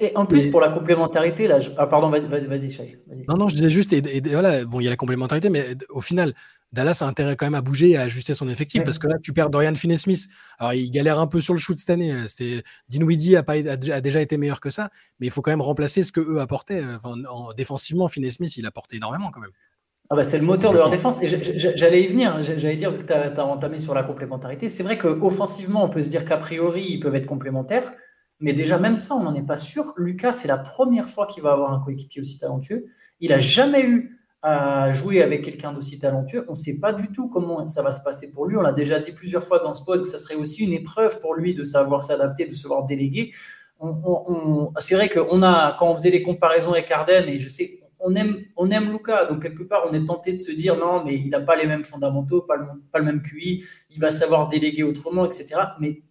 Et, en plus, pour la complémentarité, là, je- ah, pardon, vas-y, vas-y, vas-y, Shai, vas-y. Non, non, je disais juste, et, et- et voilà, bon, il y a la complémentarité, mais au final, Dallas a intérêt quand même à bouger et à ajuster son effectif Ouais. parce que là, tu perds Dorian Finney-Smith. Alors, il galère un peu sur le shoot cette année. hein. C'était Dinwiddie a, pas, a, déjà- été meilleur que ça, mais il faut quand même remplacer ce que eux apportaient. Enfin, en, défensivement, Finney-Smith, il apportait énormément quand même. Ah bah, c'est le moteur de leur défense. Et j'allais y venir. hein. J'allais dire, vu que tu as, entamé sur la complémentarité, c'est vrai qu'offensivement, on peut se dire qu'a priori, ils peuvent être complémentaires. Mais déjà, même ça, on n'en est pas sûr. Lucas, c'est la première fois qu'il va avoir un coéquipier aussi talentueux. Il n'a jamais eu à jouer avec quelqu'un d'aussi talentueux. On ne sait pas du tout comment ça va se passer pour lui. On l'a déjà dit plusieurs fois dans ce pod que ça serait aussi une épreuve pour lui de savoir s'adapter, de se voir déléguer. C'est vrai qu'on a, quand on faisait les comparaisons avec Arden, et je sais, on aime, on aime Luca, donc quelque part, on est tenté de se dire non, mais il n'a pas les mêmes fondamentaux, pas le, pas le même QI, il va savoir déléguer autrement, etc. Mais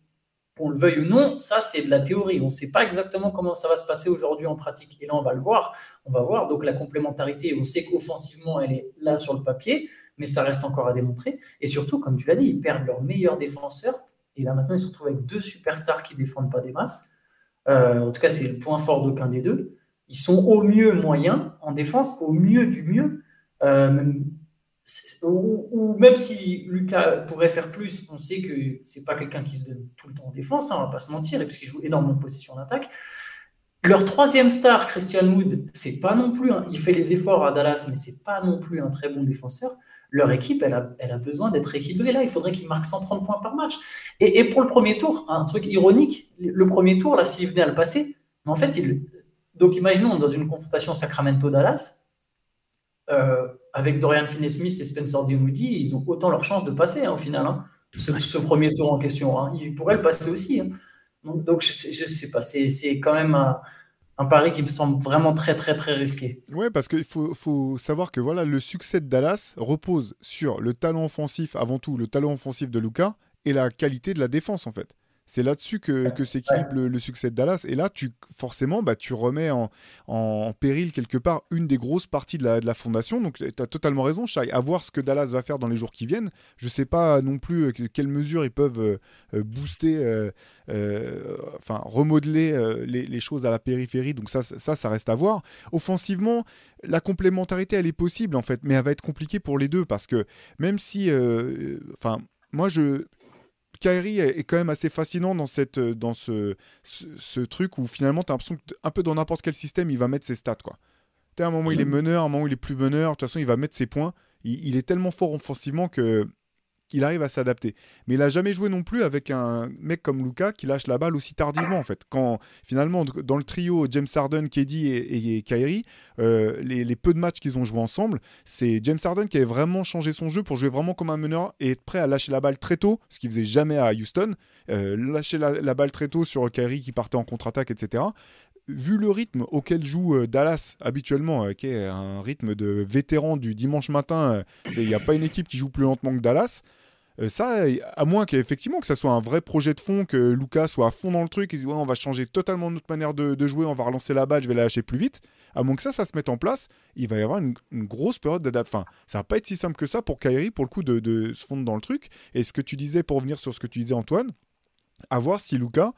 qu'on le veuille ou non, ça c'est de la théorie. On ne sait pas exactement comment ça va se passer aujourd'hui en pratique. Et là, on va le voir. On va voir. Donc la complémentarité, on sait qu'offensivement, elle est là sur le papier, mais ça reste encore à démontrer. Et surtout, comme tu l'as dit, ils perdent leur meilleur défenseur. Et là, maintenant, ils se retrouvent avec deux superstars qui ne défendent pas des masses. Euh, en tout cas, c'est le point fort d'aucun des deux. Ils sont au mieux moyens en défense, au mieux du mieux. Euh, ou, même si Lucas pourrait faire plus, on sait que c'est pas quelqu'un qui se donne tout le temps en défense, hein, on va pas se mentir, et parce joue énormément de possession d'attaque. Leur troisième star, Christian Wood, c'est pas non plus, il fait les efforts à Dallas, mais c'est pas non plus un très bon défenseur. Leur équipe, elle a, elle a besoin d'être équilibrée. Là, il faudrait qu'ils marquent 130 points par match. Et, pour le premier tour, un truc ironique, le premier tour, là, s'il venait à le passer, mais en fait, donc imaginons dans une confrontation Sacramento-Dallas, euh, avec Dorian Finney-Smith et Spencer Dinwiddie, ils ont autant leur chance de passer hein, au final. hein, ce, ce premier tour en question, hein. ils pourraient le passer aussi. hein. Donc, donc, je sais, je sais pas, c'est quand même un, un pari qui me semble vraiment très très très risqué. Ouais, parce qu'il faut, faut savoir que voilà, le succès de Dallas repose sur le talent offensif, avant tout le talent offensif de Luca, et la qualité de la défense, en fait. C'est là-dessus que, que s'équilibre le, le succès de Dallas. Et là, tu, forcément, bah, tu remets en, en péril quelque part une des grosses parties de la, de la fondation. Donc, tu as totalement raison, Shai. À voir ce que Dallas va faire dans les jours qui viennent. Je ne sais pas non plus euh, que- quelles mesures ils peuvent euh, euh, booster, euh, euh, enfin, remodeler euh, les, les choses à la périphérie. Donc, ça, ça, ça reste à voir. Offensivement, la complémentarité, elle est possible, en fait, mais elle va être compliquée pour les deux parce que même si, enfin, moi, je, Kyrie est est quand même assez fascinant dans, cette, dans ce, ce, ce truc où finalement tu as l'impression que un peu dans n'importe quel système il va mettre ses stats quoi. Tu à un moment il est meneur, à un moment il est plus meneur, de toute façon il va mettre ses points. Il, il est tellement fort offensivement que qu'il arrive à s'adapter. Mais il a jamais joué non plus avec un mec comme Luca qui lâche la balle aussi tardivement en fait. Quand finalement dans le trio James Harden, KD et, et- Kyrie, euh, les, les peu de matchs qu'ils ont joué ensemble, c'est James Harden qui avait vraiment changé son jeu pour jouer vraiment comme un meneur et être prêt à lâcher la balle très tôt, ce qu'il faisait jamais à Houston. Euh, lâcher la, la balle très tôt sur Kyrie qui partait en contre-attaque, etc. Vu le rythme auquel joue euh, Dallas habituellement, euh, qui est un rythme de vétéran du dimanche matin, euh, il n'y a pas une équipe qui joue plus lentement que Dallas. Ça, à moins qu'effectivement que ça soit un vrai projet de fond, que Lucas soit à fond dans le truc, et dise ouais, on va changer totalement notre manière de, jouer, on va relancer la balle, je vais la lâcher plus vite. À moins que ça, ça se mette en place, il va y avoir une, grosse période d'adaptation. Enfin, ça va pas être si simple que ça pour Kyrie, pour le coup, de, se fondre dans le truc. Et ce que tu disais, pour revenir sur ce que tu disais, Antoine, à voir si Lucas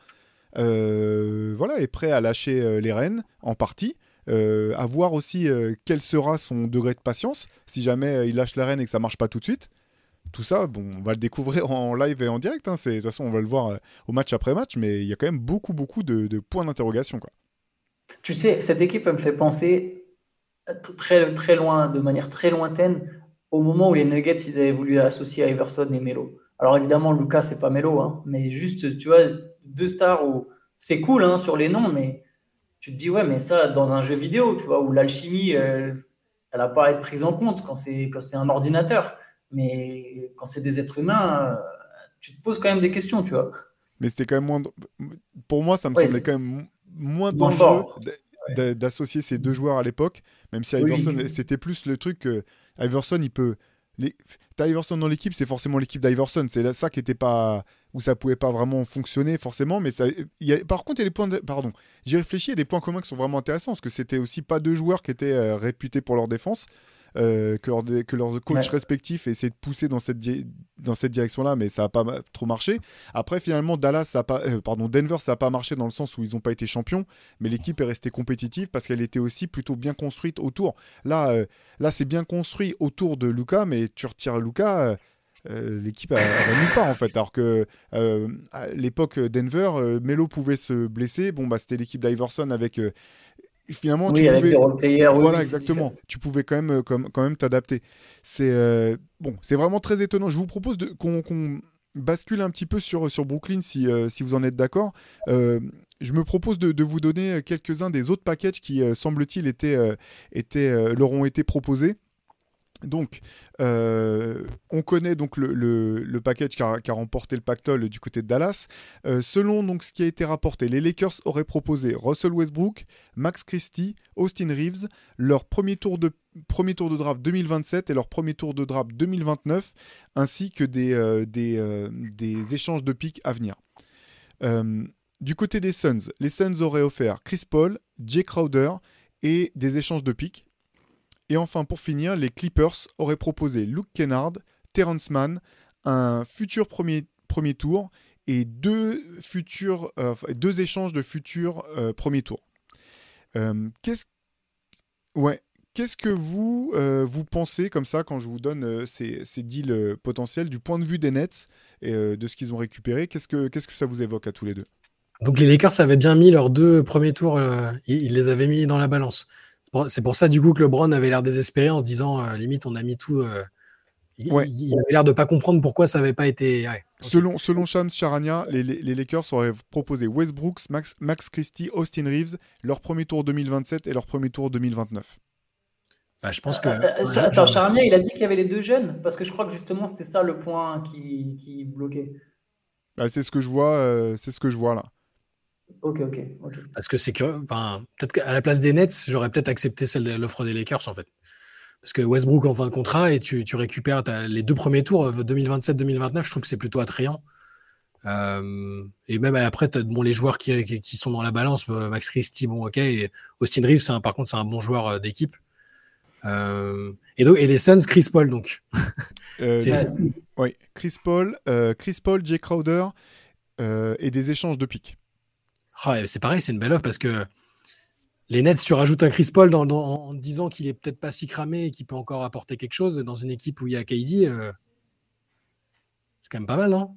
voilà, est prêt à lâcher euh, les rênes en partie. Euh, à voir aussi euh, quel sera son degré de patience si jamais il lâche les rênes et que ça marche pas tout de suite tout ça, bon, on va le découvrir en live et en direct. Hein. De toute façon, on va le voir au match après match, mais il y a quand même beaucoup, beaucoup de, points d'interrogation. Tu sais, cette équipe, me fait penser très, très loin, de manière très lointaine, au moment où les Nuggets, ils avaient voulu associer Iverson et Melo. Alors évidemment, Lucas, c'est pas Melo, hein, mais juste, tu vois, deux stars où c'est cool hein, sur les noms, mais tu te dis, ouais, mais ça, dans un jeu vidéo, tu vois, où l'alchimie, elle n'a pas à être prise en compte quand c'est un ordinateur. Mais quand c'est des êtres humains, tu te poses quand même des questions, tu vois. Mais c'était quand même moins. Pour moi, ça me semblait quand même moins dangereux d'associer ces deux joueurs à l'époque, même si Iverson, c'était plus le truc que Iverson, il peut. Les... Iverson dans l'équipe, c'est forcément l'équipe d'Iverson. C'est ça qui était pas où ça pouvait pas vraiment fonctionner forcément. Mais ça... y a... par contre, il y a des points. De... Pardon, j'ai réfléchi. Il y a des points communs qui sont vraiment intéressants parce que c'était aussi pas deux joueurs qui étaient euh, réputés pour leur défense. Euh, que, leur, que, leurs coachs ouais. respectifs essaient de pousser dans cette, dans cette direction-là, mais ça n'a pas trop marché. Après, finalement, Dallas, ça a pas, euh, pardon, Denver, ça n'a pas marché dans le sens où ils n'ont pas été champions, mais l'équipe est restée compétitive parce qu'elle était aussi plutôt bien construite autour. Là, euh, là c'est bien construit autour de Luca, mais tu retires Luca. Euh, l'équipe va nulle part en fait. Alors que euh, à l'époque Denver, euh, Melo pouvait se blesser. Bon bah c'était l'équipe d'Iverson avec finalement oui, tu avec pouvais des voilà oui, exactement. Tu pouvais quand même comme, quand même t'adapter. C'est euh, bon c'est vraiment très étonnant. Je vous propose de, qu'on, qu'on bascule un petit peu sur, sur Brooklyn si, euh, si vous en êtes d'accord. Euh, je me propose de, de, vous donner quelques-uns des autres packages qui semble-t-il étaient, étaient, leur ont été proposés donc, euh, on connaît donc le, package qui a, qui a, remporté le pactole du côté de Dallas. Euh, selon ce qui a été rapporté, les Lakers auraient proposé Russell Westbrook, Max Christie, Austin Reeves, leur premier tour de premier tour draft 2027 et leur premier tour de draft 2029, ainsi que des, euh, des, échanges de pics à venir. Du côté des Suns, les Suns auraient offert Chris Paul, Jay Crowder et des échanges de pics. Et enfin, pour finir, les Clippers auraient proposé Luke Kennard, Terrence Mann, un futur premier, premier tour et deux, futurs, euh, deux échanges de futurs euh, premiers tours. Euh, qu'est-ce ouais. Que vous, vous pensez comme ça quand je vous donne ces, ces, deals potentiels du point de vue des Nets et de ce qu'ils ont récupéré? Qu'est-ce que, que ça vous évoque à tous les deux? Donc les Lakers avaient bien mis leurs deux premiers tours, ils les avaient mis dans la balance. C'est pour ça, du coup, que LeBron avait l'air désespéré en se disant, euh, limite, on a mis tout. Euh, il, ouais. il, avait l'air de pas comprendre pourquoi ça n'avait pas été. Ouais. Selon, selon Shams Charania, les, les, Lakers auraient proposé Westbrooks, Max, Max Christie, Austin Reeves, leur premier tour 2027 et leur premier tour 2029. Bah, je pense que. Euh, euh, attends, Charania, il a dit qu'il y avait les deux jeunes Parce que je crois que justement, c'était ça le point qui, qui bloquait. Bah, c'est ce que je vois, euh, c'est ce que je vois là. Ok, ok, ok. Parce que c'est que, enfin, peut-être qu'à la place des Nets, j'aurais peut-être accepté celle de l'offre des Lakers en fait. Parce que Westbrook en fin de contrat et tu, tu récupères les deux premiers tours 2027-2029, euh, je trouve que c'est plutôt attrayant. Euh, et même après, as, bon, les joueurs qui, qui, qui, sont dans la balance, euh, Max Christie, bon, ok. Et Austin Reeves, un, par contre, c'est un bon joueur d'équipe. Euh, et, donc, et les Suns, Chris Paul, donc. Euh, oui, Chris Paul, Chris Paul, Jay Crowder et des échanges de piques. Oh, c'est pareil, c'est une belle offre parce que les Nets, tu rajoutes un Chris Paul dans, dans, en disant qu'il est peut-être pas si cramé et qu'il peut encore apporter quelque chose dans une équipe où il y a KD. Euh, c'est quand même pas mal, non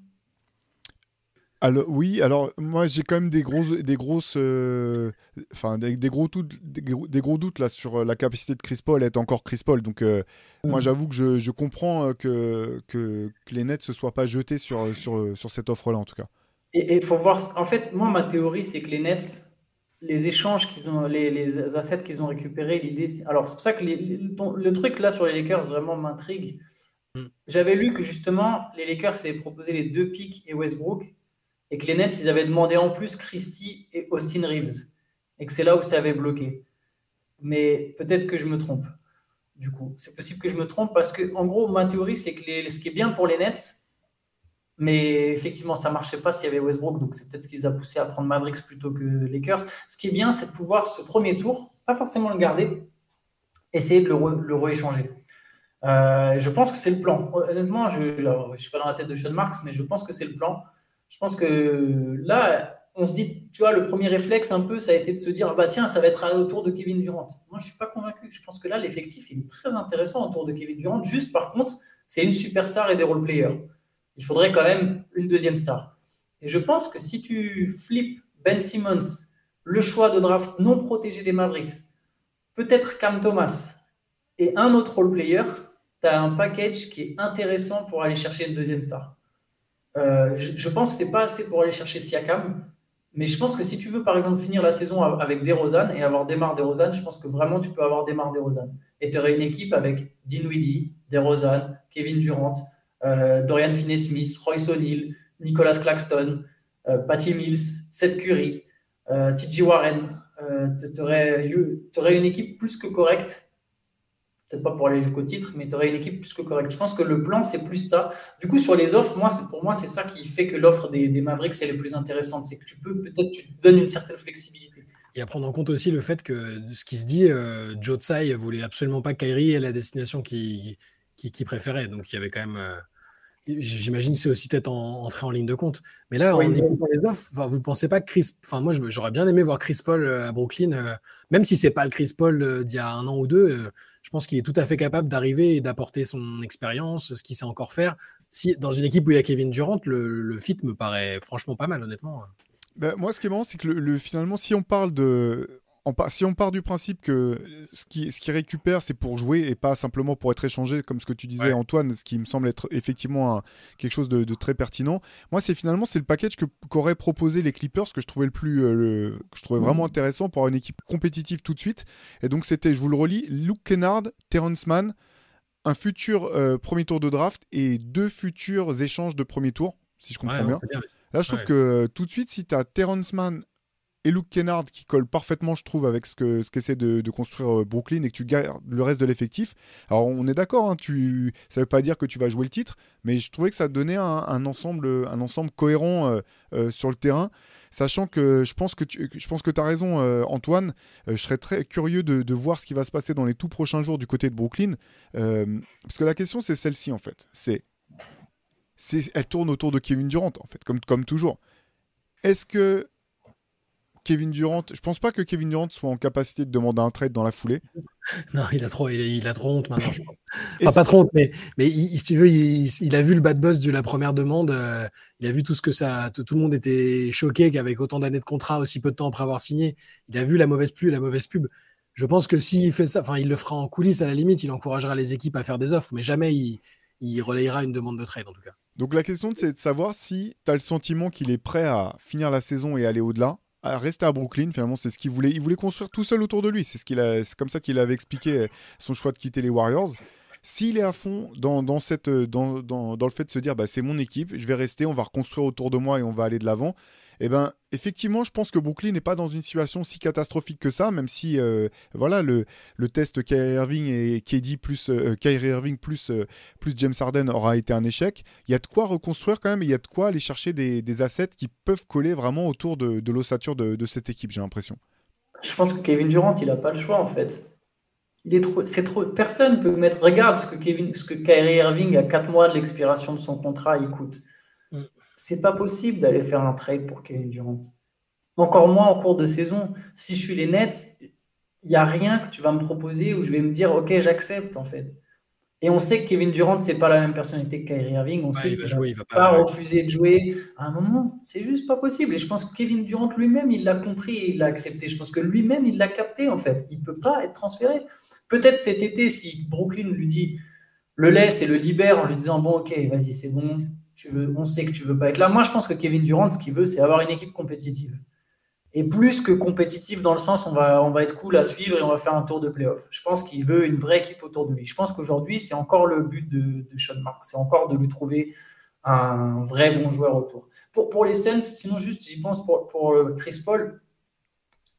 alors, oui, alors moi j'ai quand même des, gros, des grosses, euh, enfin des, des, gros doutes, des, des, gros doutes là sur la capacité de Chris Paul à être encore Chris Paul. Donc euh, mmh. moi j'avoue que je, je comprends que, que, que, les Nets se soient pas jetés sur, sur, sur cette offre là en tout cas. Et il faut voir. En fait, moi, ma théorie, c'est que les Nets, les échanges qu'ils ont, les, les assets qu'ils ont récupérés, l'idée. Alors, c'est pour ça que les, le, le, truc là sur les Lakers vraiment m'intrigue. Mm. J'avais lu que justement, les Lakers avaient proposé les deux pics et Westbrook, et que les Nets, ils avaient demandé en plus Christie et Austin Reeves, et que c'est là où ça avait bloqué. Mais peut-être que je me trompe. Du coup, c'est possible que je me trompe parce que, en gros, ma théorie, c'est que les, ce qui est bien pour les Nets, Mais effectivement, ça marchait pas s'il y avait Westbrook, donc c'est peut-être ce qui les a poussés à prendre Mavericks plutôt que Lakers. Ce qui est bien, c'est de pouvoir ce premier tour, pas forcément le garder, essayer de le, re- rééchanger. Euh, je pense que c'est le plan. Honnêtement, je ne suis pas dans la tête de Sean Marks, mais je pense que c'est le plan. Je pense que là, on se dit, tu vois, le premier réflexe un peu, ça a été de se dire, ah bah tiens, ça va être autour de Kevin Durant. Moi, je suis pas convaincu. Je pense que là, l'effectif, est très intéressant autour de Kevin Durant. Juste, par contre, c'est une superstar et des role-players. Il faudrait quand même une deuxième star. Et je pense que si tu flippes Ben Simmons, le choix de draft non protégé des Mavericks, peut-être Cam Thomas et un autre role-player, tu as un package qui est intéressant pour aller chercher une deuxième star. Euh, je, pense que c'est pas assez pour aller chercher Siakam, mais je pense que si tu veux, par exemple, finir la saison avec DeRozan et avoir Demar DeRozan, je pense que vraiment tu peux avoir Demar DeRozan. Et tu aurais une équipe avec Dinwiddie, DeRozan, Kevin Durant, Dorian Finney-Smith, Royce O'Neal, Nicolas Claxton, euh, Patty Mills, Seth Curry, euh, TJ Warren. tu aurais, une équipe plus que correcte. Peut-être pas pour aller jusqu'au titre, mais tu aurais une équipe plus que correcte. Je pense que le plan, c'est plus ça. Du coup, sur les offres, moi, pour moi, c'est ça qui fait que l'offre des, Mavericks est la plus intéressante. C'est que tu peux, peut-être, tu donnes une certaine flexibilité. Et à prendre en compte aussi le fait que ce qui se dit, euh, Joe Tsai voulait absolument pas Kyrie ait la destination qu'il qui, préférait. Donc il y avait quand même. euh, J'imagine que c'est aussi peut-être en- entré en ligne de compte. Mais là, Oui. en écoutant les offres, vous ne pensez pas que Chris. Enfin, moi, j'aurais bien aimé voir Chris Paul euh, à Brooklyn, euh, même si c'est pas le Chris Paul euh, d'il y a un an ou deux. euh, je pense qu'il est tout à fait capable d'arriver et d'apporter son expérience, ce qu'il sait encore faire. Si, dans une équipe où il y a Kevin Durant, le, le fit me paraît franchement pas mal, honnêtement. Bah, moi, ce qui est marrant, c'est que le, le- finalement, si on parle de. Si on part du principe que ce qui, ce qui récupère, c'est pour jouer et pas simplement pour être échangé, comme ce que tu disais, Ouais. Antoine, ce qui me semble être effectivement un- quelque chose de, de très pertinent. Moi, c'est finalement c'est le package que qu'auraient proposé les Clippers que je trouvais le plus, euh, le- que je trouvais vraiment intéressant pour avoir une équipe compétitive tout de suite. Et donc, c'était, je vous le relis, Luke Kennard, Terrence Mann, un futur euh, premier tour de draft et deux futurs échanges de premier tour, si je comprends Ouais, bien. Là, je trouve Ouais. que euh, tout de suite, si tu as Terrence Mann et Luke Kennard qui collent parfaitement, je trouve, avec ce que ce qu'essaie de, construire euh, Brooklyn et que tu gardes le reste de l'effectif. Alors, on est d'accord, hein, tu... ça veut pas dire que tu vas jouer le titre, mais je trouvais que ça donnait un, ensemble, un ensemble cohérent euh, euh, sur le terrain. Sachant que je pense que tu je pense que as raison, Antoine. Je serais très curieux de, voir ce qui va se passer dans les tout prochains jours du côté de Brooklyn. Parce que la question, c'est celle-ci, en fait. C'est- elle tourne autour de Kevin Durant, en fait, comme, comme toujours. Est-ce que Kevin Durant, je pense pas que Kevin Durant soit en capacité de demander un trade dans la foulée. Non, il a trop, il a, il a trop honte maintenant. je crois. Et Enfin, pas trop honte, mais, mais il- si tu veux, il, il a vu le bad buzz de la première demande. euh, il a vu tout ce que ça. Tout, tout le monde était choqué qu'avec autant d'années de contrat, aussi peu de temps après avoir signé, il a vu la mauvaise pub, la mauvaise pub. Je pense que s'il fait ça, enfin, il le fera en coulisses à la limite, il encouragera les équipes à faire des offres, mais jamais il, il relayera une demande de trade en tout cas. Donc la question, c'est de savoir si tu as le sentiment qu'il est prêt à finir la saison et aller au-delà, à rester à Brooklyn. Finalement, c'est ce qu'il voulait. Il voulait construire tout seul autour de lui. C'est ce qu'il a. C'est comme ça qu'il avait expliqué euh, son choix de quitter les Warriors. S'il est à fond dans, dans cette, euh, dans, dans, dans le fait de se dire bah, c'est mon équipe, je vais rester, on va reconstruire autour de moi et on va aller de l'avant, eh ben, effectivement, je pense que Brooklyn n'est pas dans une situation si catastrophique que ça, même si euh, voilà, le, le test Kyrie Irving et KD plus euh, Kyrie Irving plus, euh, plus James Harden aura été un échec. Il y a de quoi reconstruire quand même, et il y a de quoi aller chercher des, des assets qui peuvent coller vraiment autour de, de l'ossature de, de cette équipe, j'ai l'impression. Je pense que Kevin Durant, il n'a pas le choix en fait. Il est trop, c'est trop. Personne peut mettre. Regarde ce que Kevin, ce que Kyrie Irving à 4 mois de l'expiration de son contrat, il coûte. C'est pas possible d'aller faire un trade pour Kevin Durant. Encore moins en cours de saison. Si je suis les Nets, il n'y a rien que tu vas me proposer où je vais me dire ok, j'accepte en fait. Et on sait que Kevin Durant, c'est pas la même personnalité que Kyrie Irving. On Ouais, sait il qu'il va va jouer, il va pas pas. refuser de jouer à un moment. C'est juste pas possible. Et je pense que Kevin Durant lui-même, il l'a compris et il l'a accepté. Je pense que lui-même, il l'a capté en fait. Il peut pas être transféré. Peut-être cet été, si Brooklyn lui dit, le laisse et le libère en lui disant bon, ok, vas-y, c'est bon. On sait que tu veux pas être là. Moi, je pense que Kevin Durant, ce qu'il veut, c'est avoir une équipe compétitive. Et plus que compétitive dans le sens, on va, on va être cool à suivre et on va faire un tour de playoff. Je pense qu'il veut une vraie équipe autour de lui. Je pense qu'aujourd'hui, c'est encore le but de, Sean Marks. C'est encore de lui trouver un vrai bon joueur autour. Pour, pour les Suns, sinon juste, j'y pense pour, pour euh, Chris Paul.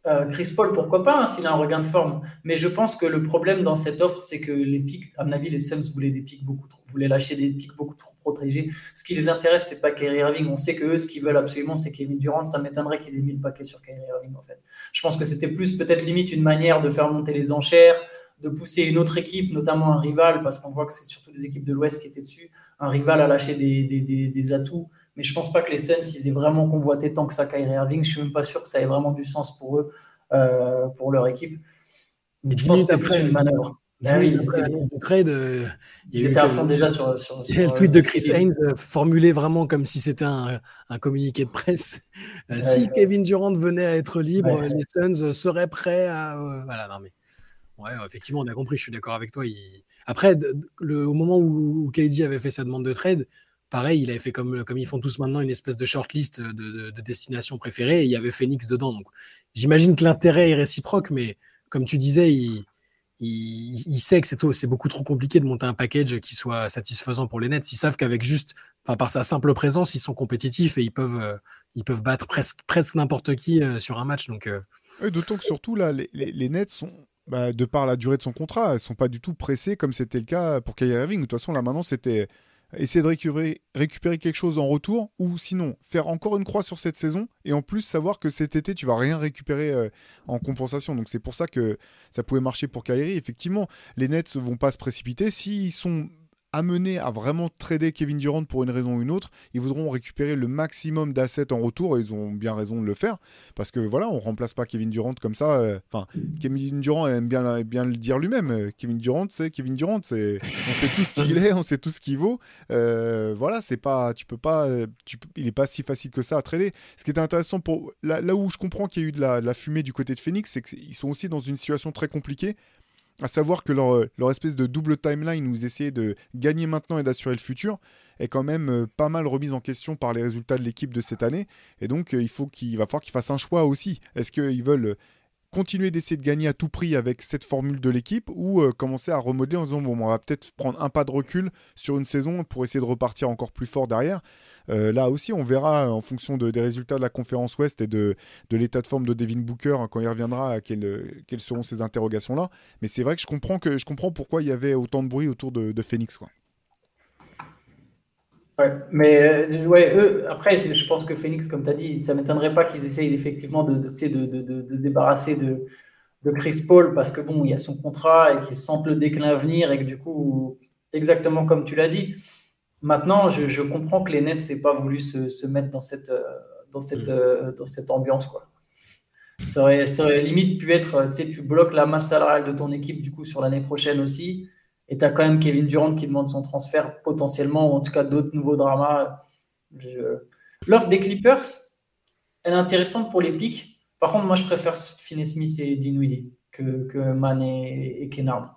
Euh, Chris Paul, pourquoi pas, hein, s'il a un regain de forme. Mais je pense que le problème dans cette offre, c'est que les pics, à mon avis, les Suns voulaient des pics beaucoup trop, voulaient lâcher des pics beaucoup trop protégés. Ce qui les intéresse, c'est pas Kyrie Irving. On sait que eux, ce qu'ils veulent absolument, c'est Kevin Durant. Ça m'étonnerait qu'ils aient mis le paquet sur Kyrie Irving, en fait. Je pense que c'était plus peut-être limite une manière de faire monter les enchères, de pousser une autre équipe, notamment un rival, parce qu'on voit que c'est surtout des équipes de l'Ouest qui étaient dessus. Un rival a lâché des, des, des, des atouts mais je pense pas que les Suns, ils aient vraiment convoité tant que ça Kyrie Irving. Je suis même pas sûr que ça ait vraiment du sens pour eux, euh, pour leur équipe. je pense que c'était plus une manœuvre. Ben oui, ils trade, euh, il étaient à fond déjà sur, sur, le tweet de Chris Haynes euh, formulé vraiment comme si c'était un, un, communiqué de presse. si Kevin Durant venait à être libre, les Suns seraient prêts à. voilà, non mais. Ouais, effectivement, on a compris, je suis d'accord avec toi. Après, le, au moment où, où KD avait fait sa demande de trade, pareil, il avait fait comme, ils font tous maintenant une espèce de shortlist de, de, de destinations préférées et il y avait Phoenix dedans. Donc j'imagine que l'intérêt est réciproque, mais comme tu disais, il, sait que c'est beaucoup trop compliqué de monter un package qui soit satisfaisant pour les Nets. Ils savent qu'avec juste, enfin par sa simple présence, ils sont compétitifs et ils peuvent, euh, battre presque, n'importe qui euh, sur un match. Euh. D'autant que surtout là, les, Nets sont, bah, de par la durée de son contrat, elles sont pas du tout pressées comme c'était le cas pour Kyrie Irving. De toute façon, là maintenant, c'était essayer de récupérer, quelque chose en retour, ou sinon faire encore une croix sur cette saison, et en plus savoir que cet été, tu vas rien récupérer euh, en compensation. Donc c'est pour ça que ça pouvait marcher pour Kyrie. Effectivement, les Nets ne vont pas se précipiter. S'ils sont amenés à vraiment trader Kevin Durant pour une raison ou une autre, ils voudront récupérer le maximum d'assets en retour et ils ont bien raison de le faire parce que voilà, on remplace pas Kevin Durant comme ça. Euh, enfin, Kevin Durant aime bien, bien le dire lui-même. Euh, Kevin Durant, c'est Kevin Durant, c'est on sait tout ce qu'il est, on sait tout ce qu'il vaut. Euh, voilà, c'est pas, tu peux pas, il est pas si facile que ça à trader. Ce qui est intéressant pour là, là où je comprends qu'il y a eu de la, de la fumée du côté de Phoenix, c'est qu'ils sont aussi dans une situation très compliquée à savoir que leur, leur, espèce de double timeline où ils essayaient de gagner maintenant et d'assurer le futur est quand même euh, pas mal remise en question par les résultats de l'équipe de cette année. Et donc, euh, il, faut qu'il va falloir qu'ils fassent un choix aussi. Est-ce qu'ils veulent continuer d'essayer de gagner à tout prix avec cette formule de l'équipe ou euh, commencer à remodeler en disant bon, on va peut-être prendre un pas de recul sur une saison pour essayer de repartir encore plus fort derrière. Euh, là aussi, on verra en fonction des résultats de la conférence Ouest et de, l'état de forme de Devin Booker hein, quand il reviendra, quelles, seront ces interrogations-là. Mais c'est vrai que je comprends, pourquoi il y avait autant de bruit autour de, Phoenix. Ouais, mais euh, ouais, eux, après, je pense que Phoenix, comme tu as dit, ça ne m'étonnerait pas qu'ils essayent effectivement de, de, de, de débarrasser de, Chris Paul parce que bon, il y a son contrat et qu'ils sentent le déclin à venir et que du coup, exactement comme tu l'as dit, maintenant, je, comprends que les Nets n'aient pas voulu se, mettre dans cette, euh, dans cette, mm. euh, dans cette ambiance. Quoi. Ça aurait, ça aurait limite pu être, tu bloques la masse salariale de ton équipe du coup sur l'année prochaine aussi et tu as quand même Kevin Durant qui demande son transfert potentiellement, ou en tout cas d'autres nouveaux dramas. L'offre des Clippers, elle est intéressante pour les pics. Par contre, moi, je préfère Finney Smith et Dinwiddie que, que Man et, Kennard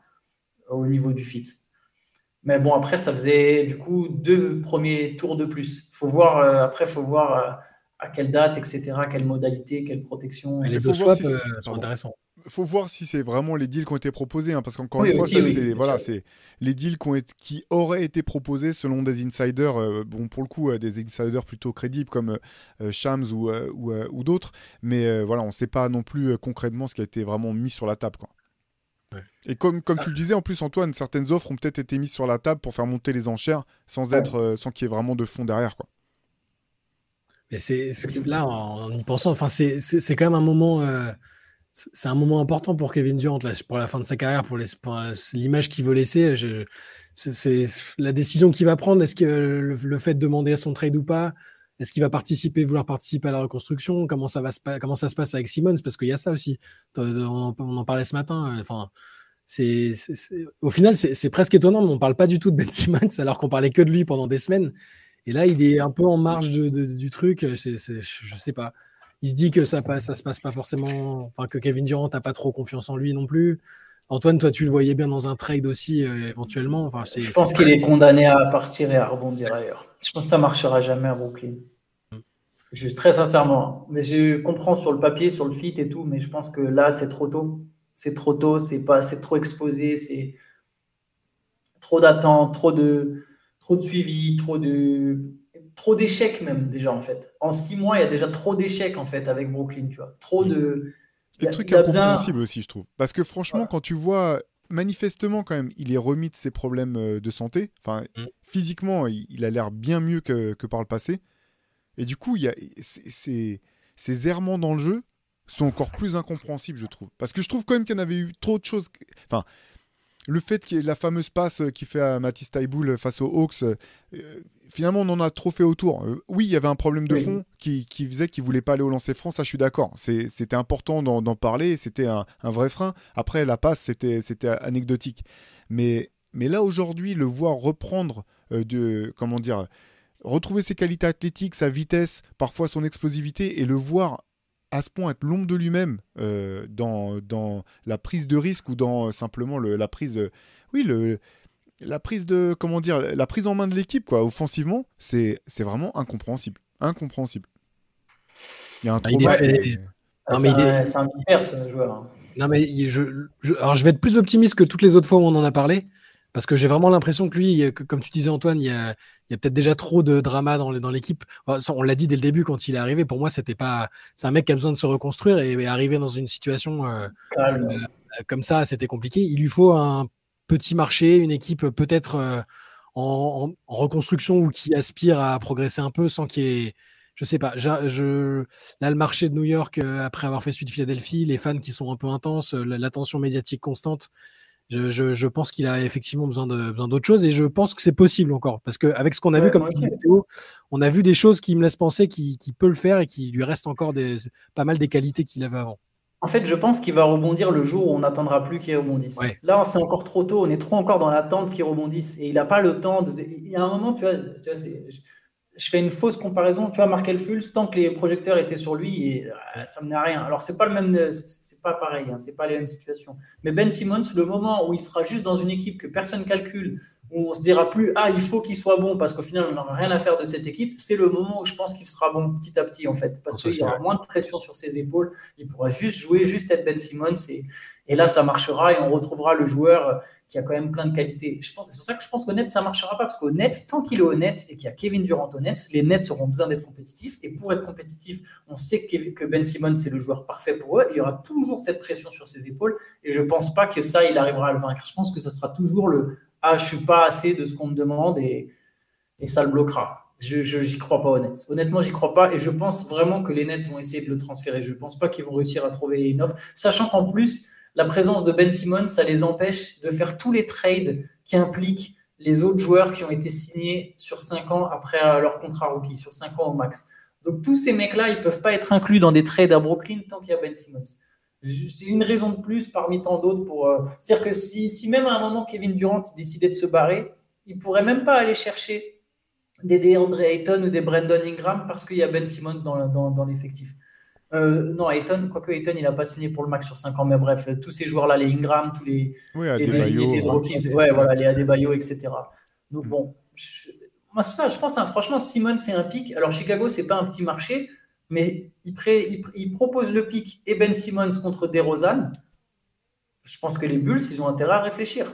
au niveau du fit. Mais bon, après, ça faisait du coup deux premiers tours de plus. Faut voir, euh, après, il faut voir euh, à quelle date, etc., quelle modalité, quelle protection. les deux swaps euh, sont intéressants faut voir si c'est vraiment les deals qui ont été proposés, hein, parce qu'encore une fois, c'est voilà, c'est les deals qui, ont qui, auraient été proposés selon des insiders, euh, bon pour le coup euh, des insiders plutôt crédibles comme euh, Shams ou, ou, d'autres, mais voilà, on ne sait pas non plus concrètement ce qui a été vraiment mis sur la table, quoi. Et comme, comme tu le disais, en plus, Antoine, certaines offres ont peut-être été mises sur la table pour faire monter les enchères sans, être, sans qu'il y ait vraiment de fond derrière. Quoi. Mais c'est là, en, y pensant, enfin, c'est quand même un moment c'est un moment important pour Kevin Durant pour la fin de sa carrière, pour l'image qu'il veut laisser. c'est la décision qu'il va prendre. Est-ce que le, fait de demander à son trade ou pas Est-ce qu'il va participer, vouloir participer à la reconstruction Comment ça va se comment ça se passe avec Simmons Parce qu'il y a ça aussi. On en, parlait ce matin. Enfin, au final c'est presque étonnant, mais on parle pas du tout de Ben Simmons alors qu'on parlait que de lui pendant des semaines. Et là, il est un peu en marge du truc. je je sais pas il se dit que ça, passe, ça se passe pas forcément, enfin que Kevin Durant n'a pas trop confiance en lui non plus. Antoine, toi, tu le voyais bien dans un trade aussi, euh, éventuellement. Enfin, je pense qu'il est condamné à partir et à rebondir ailleurs. Je pense que ça marchera jamais à Brooklyn. Très sincèrement. Mais je comprends sur le papier, sur le fit et tout, mais je pense que là, c'est trop tôt. C'est trop tôt, c'est pas, c'est trop exposé, c'est trop d'attentes, trop de, trop de suivi, trop de, trop d'échecs même déjà en fait. En six mois, il y a déjà trop d'échecs en fait avec Brooklyn, tu vois. Trop de. Et le truc incompréhensible aussi, je trouve. Parce que franchement, quand tu vois, manifestement, quand même, il est remis de ses problèmes euh, de santé. Enfin, Mm. physiquement, il, il a l'air bien mieux que, que par le passé. Et du coup, il y a, c'est- ces errements dans le jeu sont encore plus incompréhensibles, je trouve. Parce que je trouve quand même qu'il y en avait eu trop de choses. Enfin, le fait ait la fameuse passe euh, qu'il fait à Mathis Taïboul face aux Hawks, euh, euh, finalement, on en a trop fait autour. Euh, oui, il y avait un problème de Oui. fond qui, qui faisait qu'il voulait pas aller au lancer franc, ça je suis d'accord. C'était important d'en parler, c'était un, un vrai frein. Après, la passe, c'était c'était anecdotique. Mais, mais là, aujourd'hui, le voir reprendre euh, de. Comment dire retrouver ses qualités athlétiques, sa vitesse, parfois son explosivité, et le voir à ce point être l'ombre de lui-même euh, dans, dans la prise de risque ou dans euh, simplement le- la prise de, oui le la prise de comment dire la prise en main de l'équipe quoi offensivement c'est c'est vraiment incompréhensible incompréhensible il y a un Ah, il est est- Non, mais c'est il est- un, c'est un mystère, ce joueur. hein. Non, mais je, je- alors je vais être plus optimiste que toutes les autres fois où on en a parlé, parce que j'ai vraiment l'impression que lui, que- comme tu disais Antoine, il y a, peut-être déjà trop de drama dans, l'équipe. On l'a dit dès le début quand il est arrivé. Pour moi, c'était pas. C'est un mec qui a besoin de se reconstruire et, et arriver dans une situation euh, Calme. comme ça, c'était compliqué. Il lui faut un petit marché, une équipe peut-être euh, en, reconstruction ou qui aspire à progresser un peu sans qu'il y ait. Je sais pas. Je, là, le marché de New York, euh, après avoir fait suite Philadelphie, les fans qui sont un peu intenses, euh, la- l'attention médiatique constante, je, je- je pense qu'il a effectivement besoin de- besoin d'autre chose et je pense que c'est possible encore. Parce qu'avec ce qu'on a Ouais, vu, comme. Théo, on a vu des choses qui me laissent penser qu'il peut le faire et qu'il lui reste encore des, pas mal des qualités qu'il avait avant. En fait, je pense qu'il va rebondir le jour où on n'attendra plus qu'il rebondisse. Ouais. Là, c'est encore trop tôt. On est trop encore dans l'attente qu'il rebondisse. Et il n'a pas le temps. De... Il y a un moment, tu vois, tu vois, c'est- je- fais une fausse comparaison. Tu vois, Markel Fultz, tant que les projecteurs étaient sur lui, euh, ça menait à rien. Alors, c'est pas le même, c'est- c'est pas pareil. Hein, c'est pas les mêmes situations. Mais Ben Simmons, le moment où il sera juste dans une équipe que personne calcule, où on se dira plus, ah, il faut qu'il soit bon parce qu'au final, on n'aura rien à faire de cette équipe, c'est le moment où je pense qu'il sera bon petit à petit, en fait. Parce qu'il y aura moins de pression sur ses épaules. Il pourra juste jouer, juste être Ben Simmons. Et, et là, ça marchera et on retrouvera le joueur qui a quand même plein de qualités. Je pense- C'est pour ça que je pense qu'au Nets, ça marchera pas. Parce qu'au Nets, tant qu'il est au Nets et qu'il y a Kevin Durant au Nets, les Nets auront besoin d'être compétitifs. Et pour être compétitifs, on sait que que Ben Simmons, c'est le joueur parfait pour eux. Il y aura toujours cette pression sur ses épaules. Et je pense pas que ça, il arrivera à le vaincre. Je pense que ça sera toujours le Ah, je suis pas assez de ce qu'on me demande et, et ça le bloquera. Je j'y crois pas Nets. Honnêtement, j'y crois pas et je pense vraiment que les Nets vont essayer de le transférer. Je pense pas qu'ils vont réussir à trouver une offre, sachant qu'en plus, la présence de Ben Simmons, ça les empêche de faire tous les trades qui impliquent les autres joueurs qui ont été signés sur 5 ans après euh, leur contrat rookie, sur 5 ans au max. Donc tous ces mecs-là, ils peuvent pas être inclus dans des trades à Brooklyn tant qu'il y a Ben Simmons. C'est une raison de plus parmi tant d'autres pour. euh, C'est-à-dire que si, si même à un moment Kevin Durant il décidait de se barrer, il pourrait même pas aller chercher des DeAndre Ayton ou des Brandon Ingram parce qu'il y a Ben Simmons dans, dans, dans l'effectif. Euh, non, Ayton, quoique Ayton, il n'a pas signé pour le max sur 5 ans, mais bref, tous ces joueurs-là, les Ingram, tous les, oui les désignés de ouais. rookies, ouais, voilà, les Adebayo, etc. Donc bon, je- moi c'est ça, je pense, hein, franchement, Simon c'est un pic. Alors Chicago, c'est pas un petit marché, mais il, pré- il, il propose le pic et Ben Simmons contre DeRozan. Je pense que les Bulls, ils ont intérêt à réfléchir.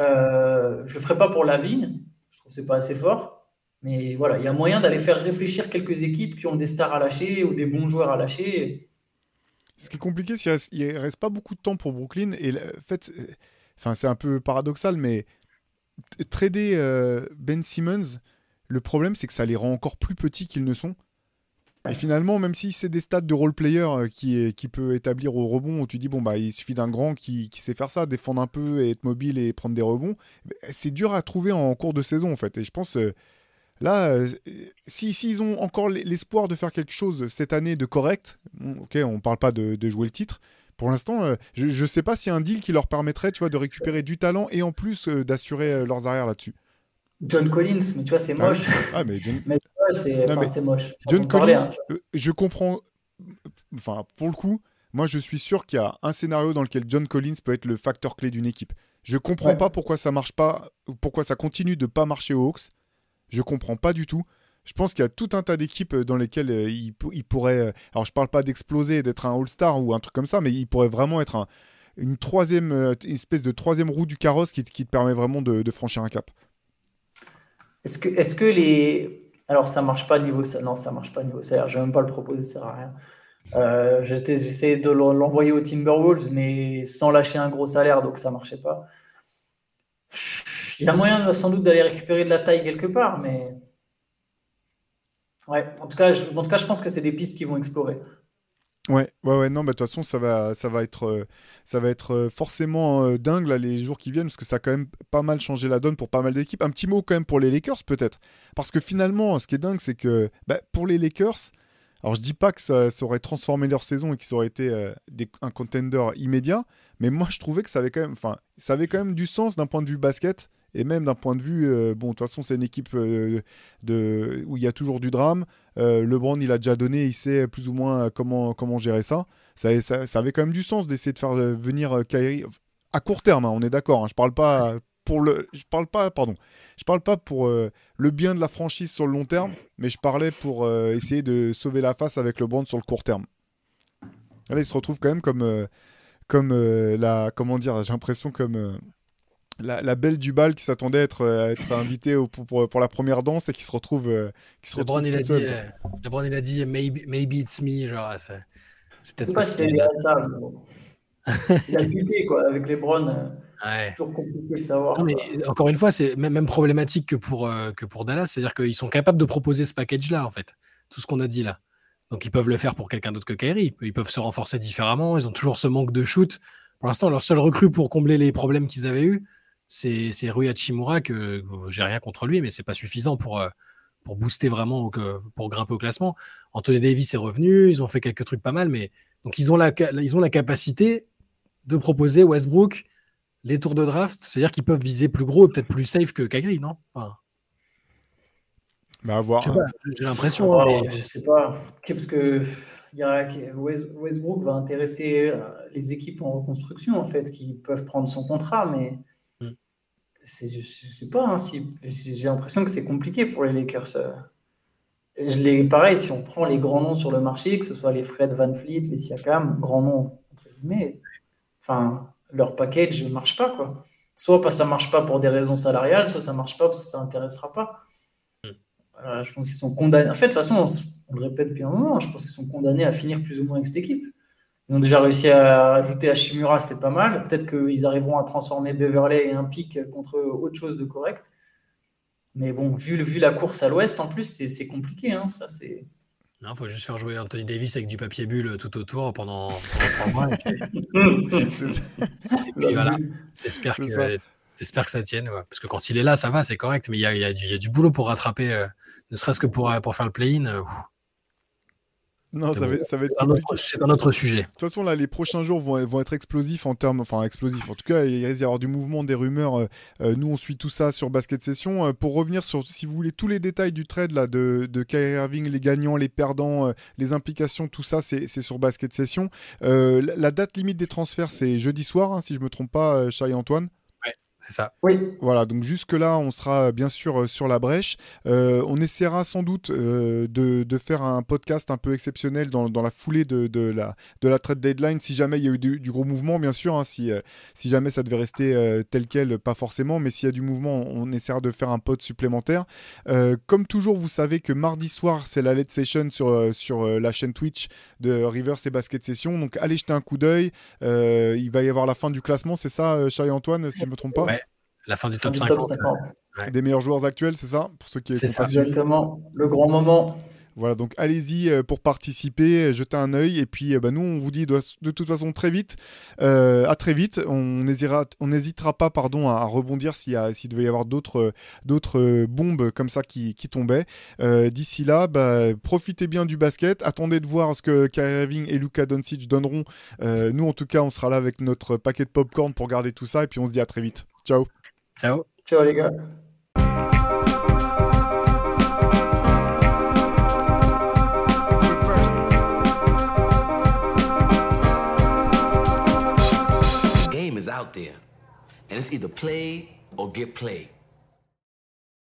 Euh, je le ferai pas pour Lavigne, je trouve que c'est pas assez fort. Mais voilà, il y a moyen d'aller faire réfléchir quelques équipes qui ont des stars à lâcher ou des bons joueurs à lâcher. Ce qui est compliqué, c'est qu'il reste, reste pas beaucoup de temps pour Brooklyn. Et le fait, enfin, c'est un peu paradoxal, mais trader euh, Ben Simmons, le problème, c'est que ça les rend encore plus petits qu'ils ne sont. Et finalement, même si c'est des stats de role player euh, qui, qui peut établir au rebond, où tu dis, bon, bah, il suffit d'un grand qui, qui sait faire ça, défendre un peu et être mobile et prendre des rebonds, c'est dur à trouver en cours de saison, en fait. Et je pense, euh, là, euh, si s'ils ont encore l'espoir de faire quelque chose cette année de correct, ok, on parle pas de, de jouer le titre. Pour l'instant, je ne sais pas s'il y a un deal qui leur permettrait, tu vois, de récupérer du talent et en plus d'assurer leurs arrières là-dessus. John Collins, mais tu vois, c'est Ah moche. Ah, mais John, Mais c'est enfin, moche. John parler, Collins, hein. euh, je comprends. Enfin, pour le coup, moi, je suis sûr qu'il y a un scénario dans lequel John Collins peut être le facteur clé d'une équipe. Je comprends Ouais. pas pourquoi ça marche pas, pourquoi ça continue de pas marcher aux Hawks. Je comprends pas du tout. Je pense qu'il y a tout un tas d'équipes euh, dans lesquelles euh, il, pou- il pourrait. Alors, je parle pas d'exploser, d'être un All-Star ou un truc comme ça, mais il pourrait vraiment être un- une troisième, une espèce de troisième roue du carrosse qui, te- qui te permet vraiment de, de franchir un cap. Est-ce que, est-ce que les. Alors, ça marche pas niveau. sa- Non, ça marche pas niveau salaire. Je vais même pas le proposer, ça sert à rien. Euh, J'essayais de l'en- l'envoyer aux Timberwolves, mais sans lâcher un gros salaire, donc ça marchait pas. Il y a moyen sans doute d'aller récupérer de la taille quelque part, mais ouais. En tout cas, je, en tout cas, je pense que c'est des pistes qui vont explorer. Ouais, ouais, non, bah, de toute façon, ça va, ça va être, euh, ça va être euh, forcément euh, dingue les jours qui viennent, parce que ça a quand même pas mal changé la donne pour pas mal d'équipes. Un petit mot quand même pour les Lakers, peut-être. Parce que finalement, ce qui est dingue, c'est que bah, pour les Lakers, alors je dis pas que ça, aurait transformé leur saison et qu'ils auraient été un contender immédiat, mais moi je trouvais que ça avait quand ça avait quand même du sens d'un point de vue basket. Et même d'un point de vue, euh, bon, de toute façon, c'est une équipe euh, où il y a toujours du drame. Euh, LeBron, il a déjà donné, il sait plus ou moins comment, comment gérer ça. Ça, avait quand même du sens d'essayer de faire venir Kyrie à court terme. hein, on est d'accord. hein, je parle pas pour le, je parle pas, pardon, je parle pas pour le bien de la franchise sur le long terme, mais je parlais pour essayer de sauver la face avec LeBron sur le court terme. Là, il se retrouve quand même comme, comme la, comment dire, j'ai l'impression comme la, la belle du bal qui s'attendait à être, euh, à être invitée au- pour, pour, pour la première danse et qui se retrouve, euh, qui se LeBron, retrouve il a dit, euh, LeBron, il a dit maybe, maybe it's me. Genre, c'est peut-être sais pas si qu'il a- ça. mais. Il a buté quoi avec les Browns. euh, Ouais. toujours compliqué de savoir. Non, mais quoi. encore une fois, c'est même, même problématique que pour, euh, que pour Dallas. C'est-à-dire qu'ils sont capables de proposer ce package-là, en fait. Tout ce qu'on a dit là. Donc ils peuvent le faire pour quelqu'un d'autre que Kyrie. Ils peuvent se renforcer différemment. Ils ont toujours ce manque de shoot. Pour l'instant, leur seul recrue pour combler les problèmes qu'ils avaient eus, c'est c'est Rui Hachimura, que j'ai rien contre lui, mais c'est pas suffisant pour, euh, pour booster vraiment, au- pour grimper au classement. Anthony Davis est revenu, ils ont fait quelques trucs pas mal, mais donc ils ont la, ils ont la capacité de proposer Westbrook les tours de draft, c'est-à-dire qu'ils peuvent viser plus gros et peut-être plus safe que Kyrie, non? Enfin, Mais à voir. je sais pas, J'ai l'impression. Oh, mais- Je sais pas. Parce que il y a- West- Westbrook va intéresser euh, les équipes en reconstruction, en fait, qui peuvent prendre son contrat, mais je, sais pas. hein, si, j'ai l'impression que c'est compliqué pour les Lakers. euh. Je l'ai, pareil, si on prend les grands noms sur le marché, que ce soit les Fred Van Fleet, les Siakam, grands noms, entre guillemets, enfin, leur package ne marche pas, quoi. Soit parce que ça marche pas pour des raisons salariales, soit ça marche pas parce que ça intéressera pas. Euh, je pense qu'ils sont condamnés. En fait, de toute façon, on, le répète depuis un moment, je pense qu'ils sont condamnés à finir plus ou moins avec cette équipe. Ils ont déjà réussi à ajouter Hashimura, c'était pas mal. Peut-être qu'ils arriveront à transformer Beverley et un pic contre autre chose de correct. Mais bon, vu, la course à l'ouest, en plus, c'est compliqué. Hein, ça, c'est... Il faut juste faire jouer Anthony Davis avec du papier bulle tout autour pendant, pendant trois mois. Et puis, voilà, t'espères C'est que, ça tienne. ouais. Parce que quand il est là, ça va, c'est correct. Mais il y a, y du- il y a du boulot pour rattraper, euh, ne serait-ce que pour, euh, pour faire le play-in. euh. Non, ça va, ça va être C'est un autre- sujet. De toute façon, là, les prochains jours vont, vont être explosifs en termes. Enfin, explosifs. En tout cas, il risque d'y avoir du mouvement, des rumeurs. Euh, euh, nous, on suit tout ça sur Basket Session. Euh, pour revenir sur, si vous voulez, tous les détails du trade là, de, de Kyrie Irving, les gagnants, les perdants, les implications, tout ça, c'est sur Basket Session. Euh, la, date limite des transferts, c'est jeudi soir, hein, si je me trompe pas, Chai Antoine. C'est ça. Oui, Voilà, donc jusque-là, on sera euh, bien sûr euh, sur la brèche. Euh, on essaiera sans doute euh, de, de faire un podcast un peu exceptionnel dans, dans la foulée de, de la, de la trade deadline, si jamais il y a eu du, du gros mouvement, bien sûr. hein, si, euh, si jamais ça devait rester euh, tel quel, pas forcément, mais s'il y a du mouvement, on essaiera de faire un pod supplémentaire. Euh, comme toujours, vous savez que mardi soir, c'est la Let's Session sur, sur la chaîne Twitch de Rivers et Basket Session. Donc allez jeter un coup d'œil. Euh, il va y avoir la fin du classement, c'est ça, Chai Antoine, si je ne me trompe pas? Ouais. La fin du top du 50. top 50. Ouais. des meilleurs joueurs actuels, c'est ça Pour ceux qui C'est ça. Exactement. Le grand moment. Voilà, donc allez-y euh, pour participer, jetez un œil. Et puis, euh, bah, nous, on vous dit de, de toute façon très vite, euh, à très vite. On n'hésitera, pas pardon, à, à rebondir s'il, y a- s'il devait y avoir d'autres, euh, d'autres euh, bombes comme ça qui, qui tombaient. Euh, d'ici là, bah, profitez bien du basket. Attendez de voir ce que Kyrie Irving et Luka Doncic donneront. Euh, nous, en tout cas, on sera là avec notre paquet de popcorn pour garder tout ça. Et puis, on se dit à très vite. Ciao. Ciao. Ciao les gars. game is out there, and it's either play or get played.